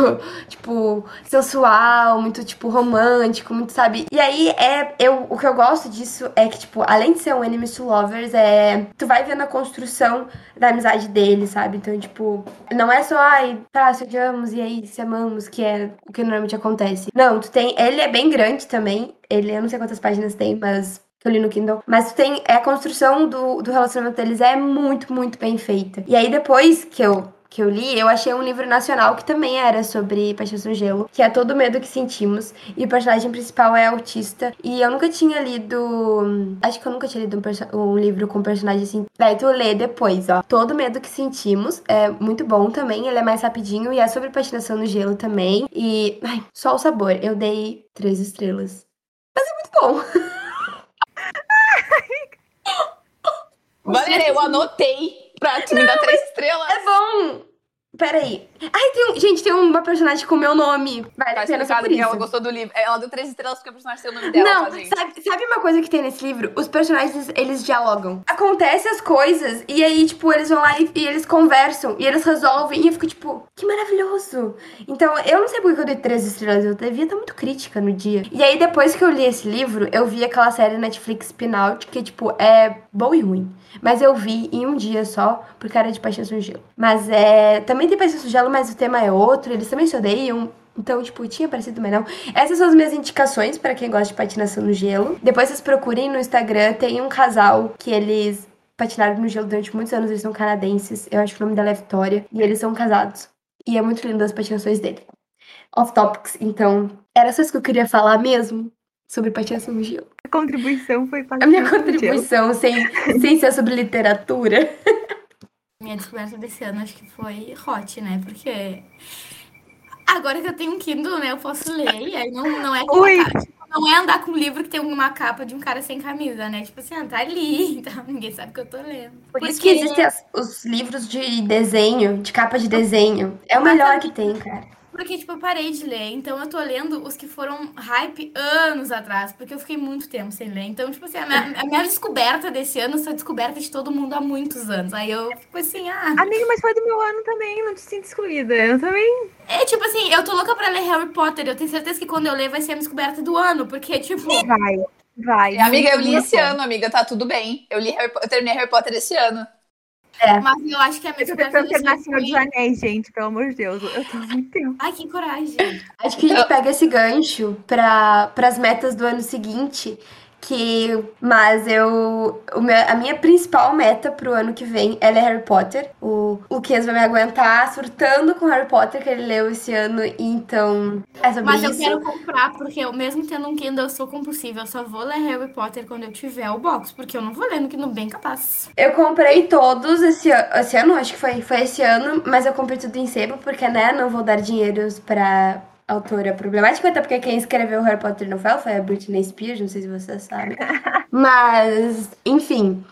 tipo, sensual, muito, tipo, romântico, muito, sabe? E aí, é, eu, o que eu gosto disso é que, tipo, além de ser um enemies to lovers, é, tu vai vendo a construção da amizade deles, sabe? Então, tipo, não é só, ai, tá, se odiamos e aí se amamos, que é o que normalmente acontece. Não, tu tem. Ele é bem grande também. Ele, eu não sei quantas páginas tem, mas. Que eu li no Kindle. Mas tu tem. É, a construção do, do relacionamento deles é muito, muito bem feita. E aí, depois que eu. Que eu li, eu achei um livro nacional que também era sobre Paixão no Gelo, que é Todo o Medo que Sentimos. E o personagem principal é autista. E eu nunca tinha lido. Acho que eu nunca tinha lido um, um livro com personagem assim. Daí tu lê depois, ó. Todo o Medo que Sentimos. É muito bom também. Ele é mais rapidinho e é sobre patinação no gelo também. E. Ai, só o sabor. Eu dei três estrelas. Mas é muito bom. Valéria, eu anotei Pra te me dar três estrelas. É bom! Peraí. Ai, tem um... Gente, tem uma personagem com o meu nome. Vale Tá explicado que ela gostou do livro. Ela deu três estrelas porque o personagem tem o nome dela, Não, tá, sabe, sabe uma coisa que tem nesse livro? Os personagens, eles dialogam. Acontece as coisas e aí, tipo, eles vão lá e, e eles conversam e eles resolvem e eu fico, tipo, que maravilhoso. Então, eu não sei por que eu dei três estrelas, eu devia estar muito crítica no dia. E aí, depois que eu li esse livro, eu vi aquela série Netflix Spin-Out, que, tipo, é boa e ruim. Mas eu vi em um dia só, por cara de Paixão Gelo. Mas é. Também tem Paixão Gelo, mas o tema é outro, eles também se odeiam. Então, tipo, tinha parecido, mas não. Essas são as minhas indicações para quem gosta de patinação no gelo. Depois vocês procurem no Instagram, tem um casal que eles patinaram no gelo durante muitos anos, eles são canadenses. Eu acho que o nome dela é Vitória. E eles são casados. E é muito lindo as patinações dele. Off topics, então. Era só isso que eu queria falar mesmo sobre patinação no gelo. Contribuição foi para A minha contribuição, sem, sem ser sobre literatura. Minha descoberta desse ano acho que foi hot, né? Porque agora que eu tenho um Kindle, né, eu posso ler. E aí não, não é tipo, não é andar com um livro que tem uma capa de um cara sem camisa, né? Tipo assim, ah, tá ali, então ninguém sabe que eu tô lendo. Por isso que existem as- os livros de desenho, de capa de desenho. É o melhor que tem, cara. Porque, tipo, eu parei de ler. Então eu tô lendo os que foram hype anos atrás. Porque eu fiquei muito tempo sem ler. Então, tipo assim, a minha, a minha descoberta desse ano foi a descoberta de todo mundo há muitos anos. Aí eu fico assim, ah. Amiga, mas foi do meu ano também, não te sinto excluída. Eu também. É tipo assim, eu tô louca pra ler Harry Potter. Eu tenho certeza que quando eu ler vai ser a descoberta do ano. Porque, tipo. Vai, vai. E, amiga, eu li esse ano, amiga, tá tudo bem. Eu li Harry eu terminei Harry Potter esse ano. Mas eu acho que a minha Eu tô Senhor dos. Anéis, gente, pelo amor de Deus. Eu tenho muito tempo. Ai, que coragem. Acho que a gente pega esse gancho para as metas do ano seguinte. Que, mas eu. o meu- a minha principal meta pro ano que vem é Harry Potter. O, o Kias vai me aguentar surtando com Harry Potter que ele leu esse ano. Então, é sobre Mas eu isso. quero comprar, porque eu, mesmo tendo um Kindle, eu sou compulsiva. Eu só vou ler Harry Potter quando eu tiver o box, porque eu não vou ler no Kindle bem capaz. Eu comprei todos esse, esse ano, acho que foi, foi esse ano, mas eu comprei tudo em sebo, porque, né, não vou dar dinheiros pra autora problemática, até porque quem escreveu Harry Potter novela foi a Britney Spears, não sei se vocês sabem. Mas, enfim.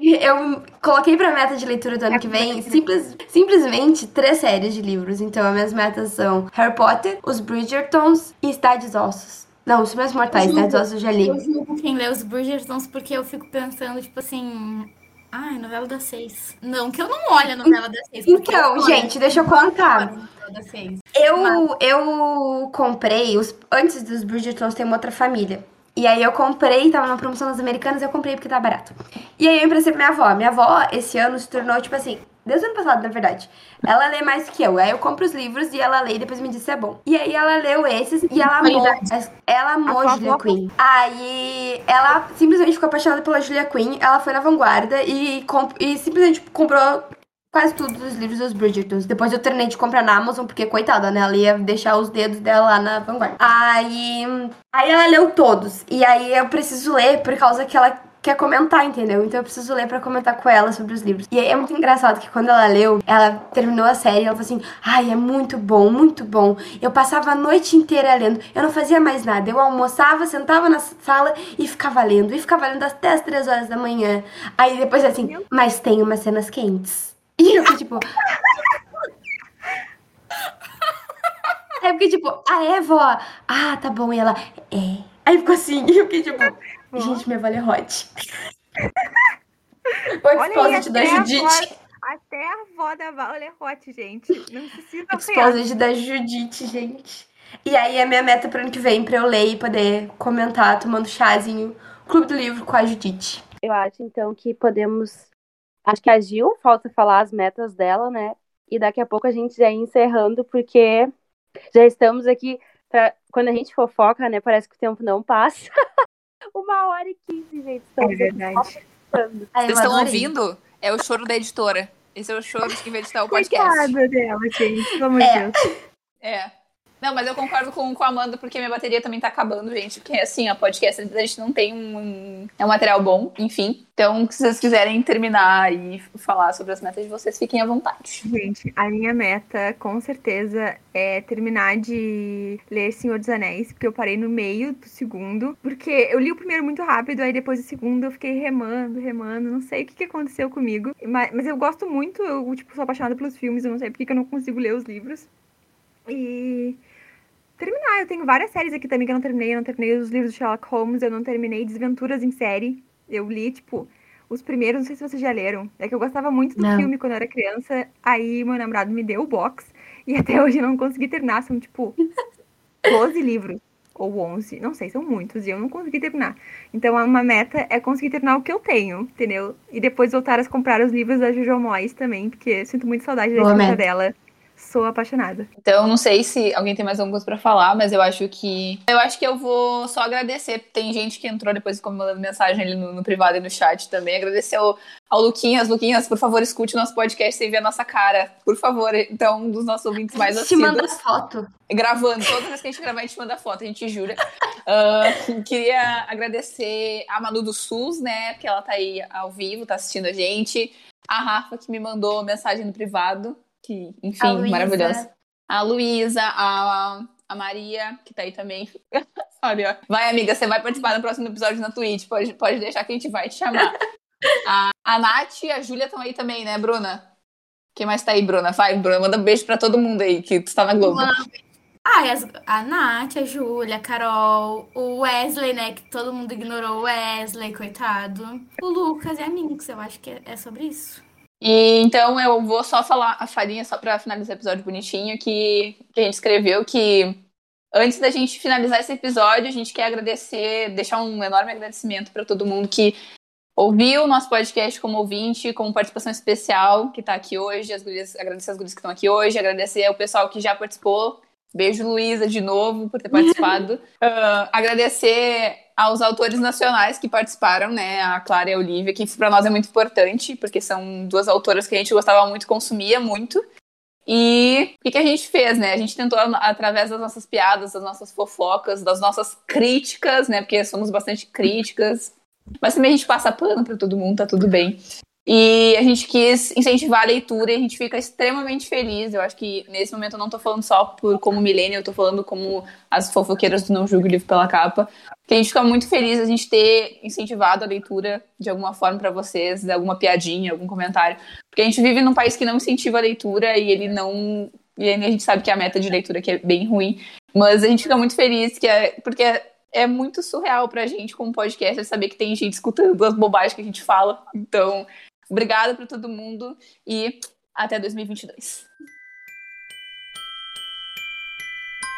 Eu coloquei pra meta de leitura do ano que vem simples, simplesmente três séries de livros. Então, as minhas metas são Harry Potter, Os Bridgertons e Estádios Ossos. Não, Os Meus Mortais, Estádios Ossos já li. Eu julgo quem lê os Bridgertons porque eu fico pensando, tipo assim. Ai, novela das seis. Não, que eu não olho a novela das seis. eu Então, olho gente, deixa eu contar. seis. Eu, eu comprei, os, antes dos Bridgertons tem uma outra família. E aí eu comprei, tava na promoção das americanas, eu comprei porque tá barato. E aí eu emprestei pra minha avó. Minha avó, esse ano, se tornou, tipo assim, desde o ano passado, na verdade. Ela lê mais que eu. Aí eu compro os livros e ela lê e depois me diz se é bom. E aí ela leu esses e ela amou. Ela amou A Julia Quinn. Aí ela simplesmente ficou apaixonada pela Julia Quinn. Ela foi na vanguarda e, comp e simplesmente comprou quase tudo dos livros dos Bridgertons. Depois eu terminei de comprar na Amazon, porque, coitada, né? Ela ia deixar os dedos dela lá na vanguarda. Aí. Aí ela leu todos. E aí eu preciso ler por causa que ela quer comentar, entendeu? Então eu preciso ler pra comentar com ela sobre os livros. E aí é muito engraçado que quando ela leu, ela terminou a série, ela falou assim: "Ai, é muito bom, muito bom. Eu passava a noite inteira lendo. Eu não fazia mais nada. Eu almoçava, sentava na sala e ficava lendo. E ficava lendo até as três horas da manhã. Aí depois assim, mas tem umas cenas quentes. E eu fiquei tipo, Aí eu fiquei tipo, ah, é, vó? Ah, tá bom. E ela, é. Aí ficou assim, e eu fiquei tipo, gente, minha avó é hot. O da Judite. Até a avó da Val é hot, gente. Não precisa. Exposit da Judite, gente. E aí a minha meta pro ano que vem, pra eu ler e poder comentar, tomando chazinho, Clube do Livro com a Judite. Eu acho, então, que podemos. Acho que a Gil falta falar as metas dela, né? E daqui a pouco a gente já ir encerrando, porque já estamos aqui. Pra... Quando a gente fofoca, né? Parece que o tempo não passa. Uma hora e quinze, gente. É Estamos aqui verdade. Aí Vocês estão ouvindo? É o choro da editora. Esse é o choro de quem vai editar o podcast. Coitada dela, gente. Pelo amor de É. Deus. É. Não, mas eu concordo com, com a Amanda, porque minha bateria também tá acabando, gente. Porque, assim, a podcast, a gente não tem um, é um material bom, enfim. Então, se vocês quiserem terminar e falar sobre as metas de vocês, fiquem à vontade. Gente, a minha meta, com certeza, é terminar de ler Senhor dos Anéis, porque eu parei no meio do segundo. Porque eu li o primeiro muito rápido, aí depois o segundo eu fiquei remando, remando. Não sei o que, que aconteceu comigo. Mas, mas eu gosto muito, eu, tipo, sou apaixonada pelos filmes, eu não sei porque que eu não consigo ler os livros. E terminar. Eu tenho várias séries aqui também que eu não terminei. Eu não terminei os livros de Sherlock Holmes, eu não terminei Desventuras em série. Eu li, tipo, os primeiros, não sei se vocês já leram. É que eu gostava muito do Não. filme quando eu era criança. Aí meu namorado me deu o box. E até hoje eu não consegui terminar. São, tipo, 12 livros. Ou 11. Não sei, são muitos. E eu não consegui terminar. Então, uma meta é conseguir terminar o que eu tenho, entendeu? E depois voltar a comprar os livros da Jojo Moyes também. Porque eu sinto muito saudade da escrita dela. Sou apaixonada. Então, não sei se alguém tem mais alguma coisa pra falar, mas eu acho que. Eu acho que eu vou só agradecer. Tem gente que entrou depois ficou me mandando mensagem ali no, no privado e no chat também. Agradecer ao, ao Luquinhas. Luquinhas, por favor, escute o nosso podcast sem ver a nossa cara. Por favor, então, um dos nossos ouvintes mais Te manda assíduos. foto. Gravando. Toda vez que a gente gravar, a gente manda foto, a gente jura. Ah, queria agradecer a Manu do SUS, né? Porque ela tá aí ao vivo, tá assistindo a gente. A Rafa, que me mandou mensagem no privado. Que, A enfim, Luísa. maravilhosa. A Luísa, a, a Maria, que tá aí também. Olha, ó. vai, amiga, você vai participar do próximo episódio na Twitch. Pode, pode deixar que a gente vai te chamar. A, a Nath e a Júlia estão aí também, né, Bruna? Quem mais tá aí, Bruna? Vai, Bruna, manda um beijo pra todo mundo aí que tu tá na Globo. Ah, as- a Nath, a Júlia, a Carol, o Wesley, né? Que todo mundo ignorou o Wesley, coitado. O Lucas e a Minx, eu acho que é, é sobre isso. E então eu vou só falar a farinha só pra finalizar o episódio bonitinho que, que a gente escreveu que antes da gente finalizar esse episódio, a gente quer agradecer, deixar um enorme agradecimento pra todo mundo que ouviu o nosso podcast como ouvinte, como participação especial, que tá aqui hoje, as gurias, agradecer as gurias que estão aqui hoje, agradecer ao pessoal que já participou. Beijo, Luísa, de novo, por ter participado. Ah, agradecer aos autores nacionais que participaram, né? A Clara e a Olivia, que para nós é muito importante, porque são duas autoras que a gente gostava muito, consumia muito. E o que, que a gente fez, né? A gente tentou, através das nossas piadas, das nossas fofocas, das nossas críticas, né? Porque somos bastante críticas. Mas também a gente passa pano pra todo mundo, tá tudo bem. E a gente quis incentivar a leitura e a gente fica extremamente feliz. Eu acho que nesse momento eu não tô falando só por como milênio, eu tô falando como as fofoqueiras do Não Julgo Livro pela Capa. Que a gente fica muito feliz a gente ter incentivado a leitura de alguma forma pra vocês, alguma piadinha, algum comentário. Porque a gente vive num país que não incentiva a leitura e ele não. E a gente sabe que a meta de leitura aqui é bem ruim. Mas a gente fica muito feliz que é, porque é, é muito surreal pra gente, como podcast, saber que tem gente escutando as bobagens que a gente fala. Então, obrigada pra todo mundo e até 2022.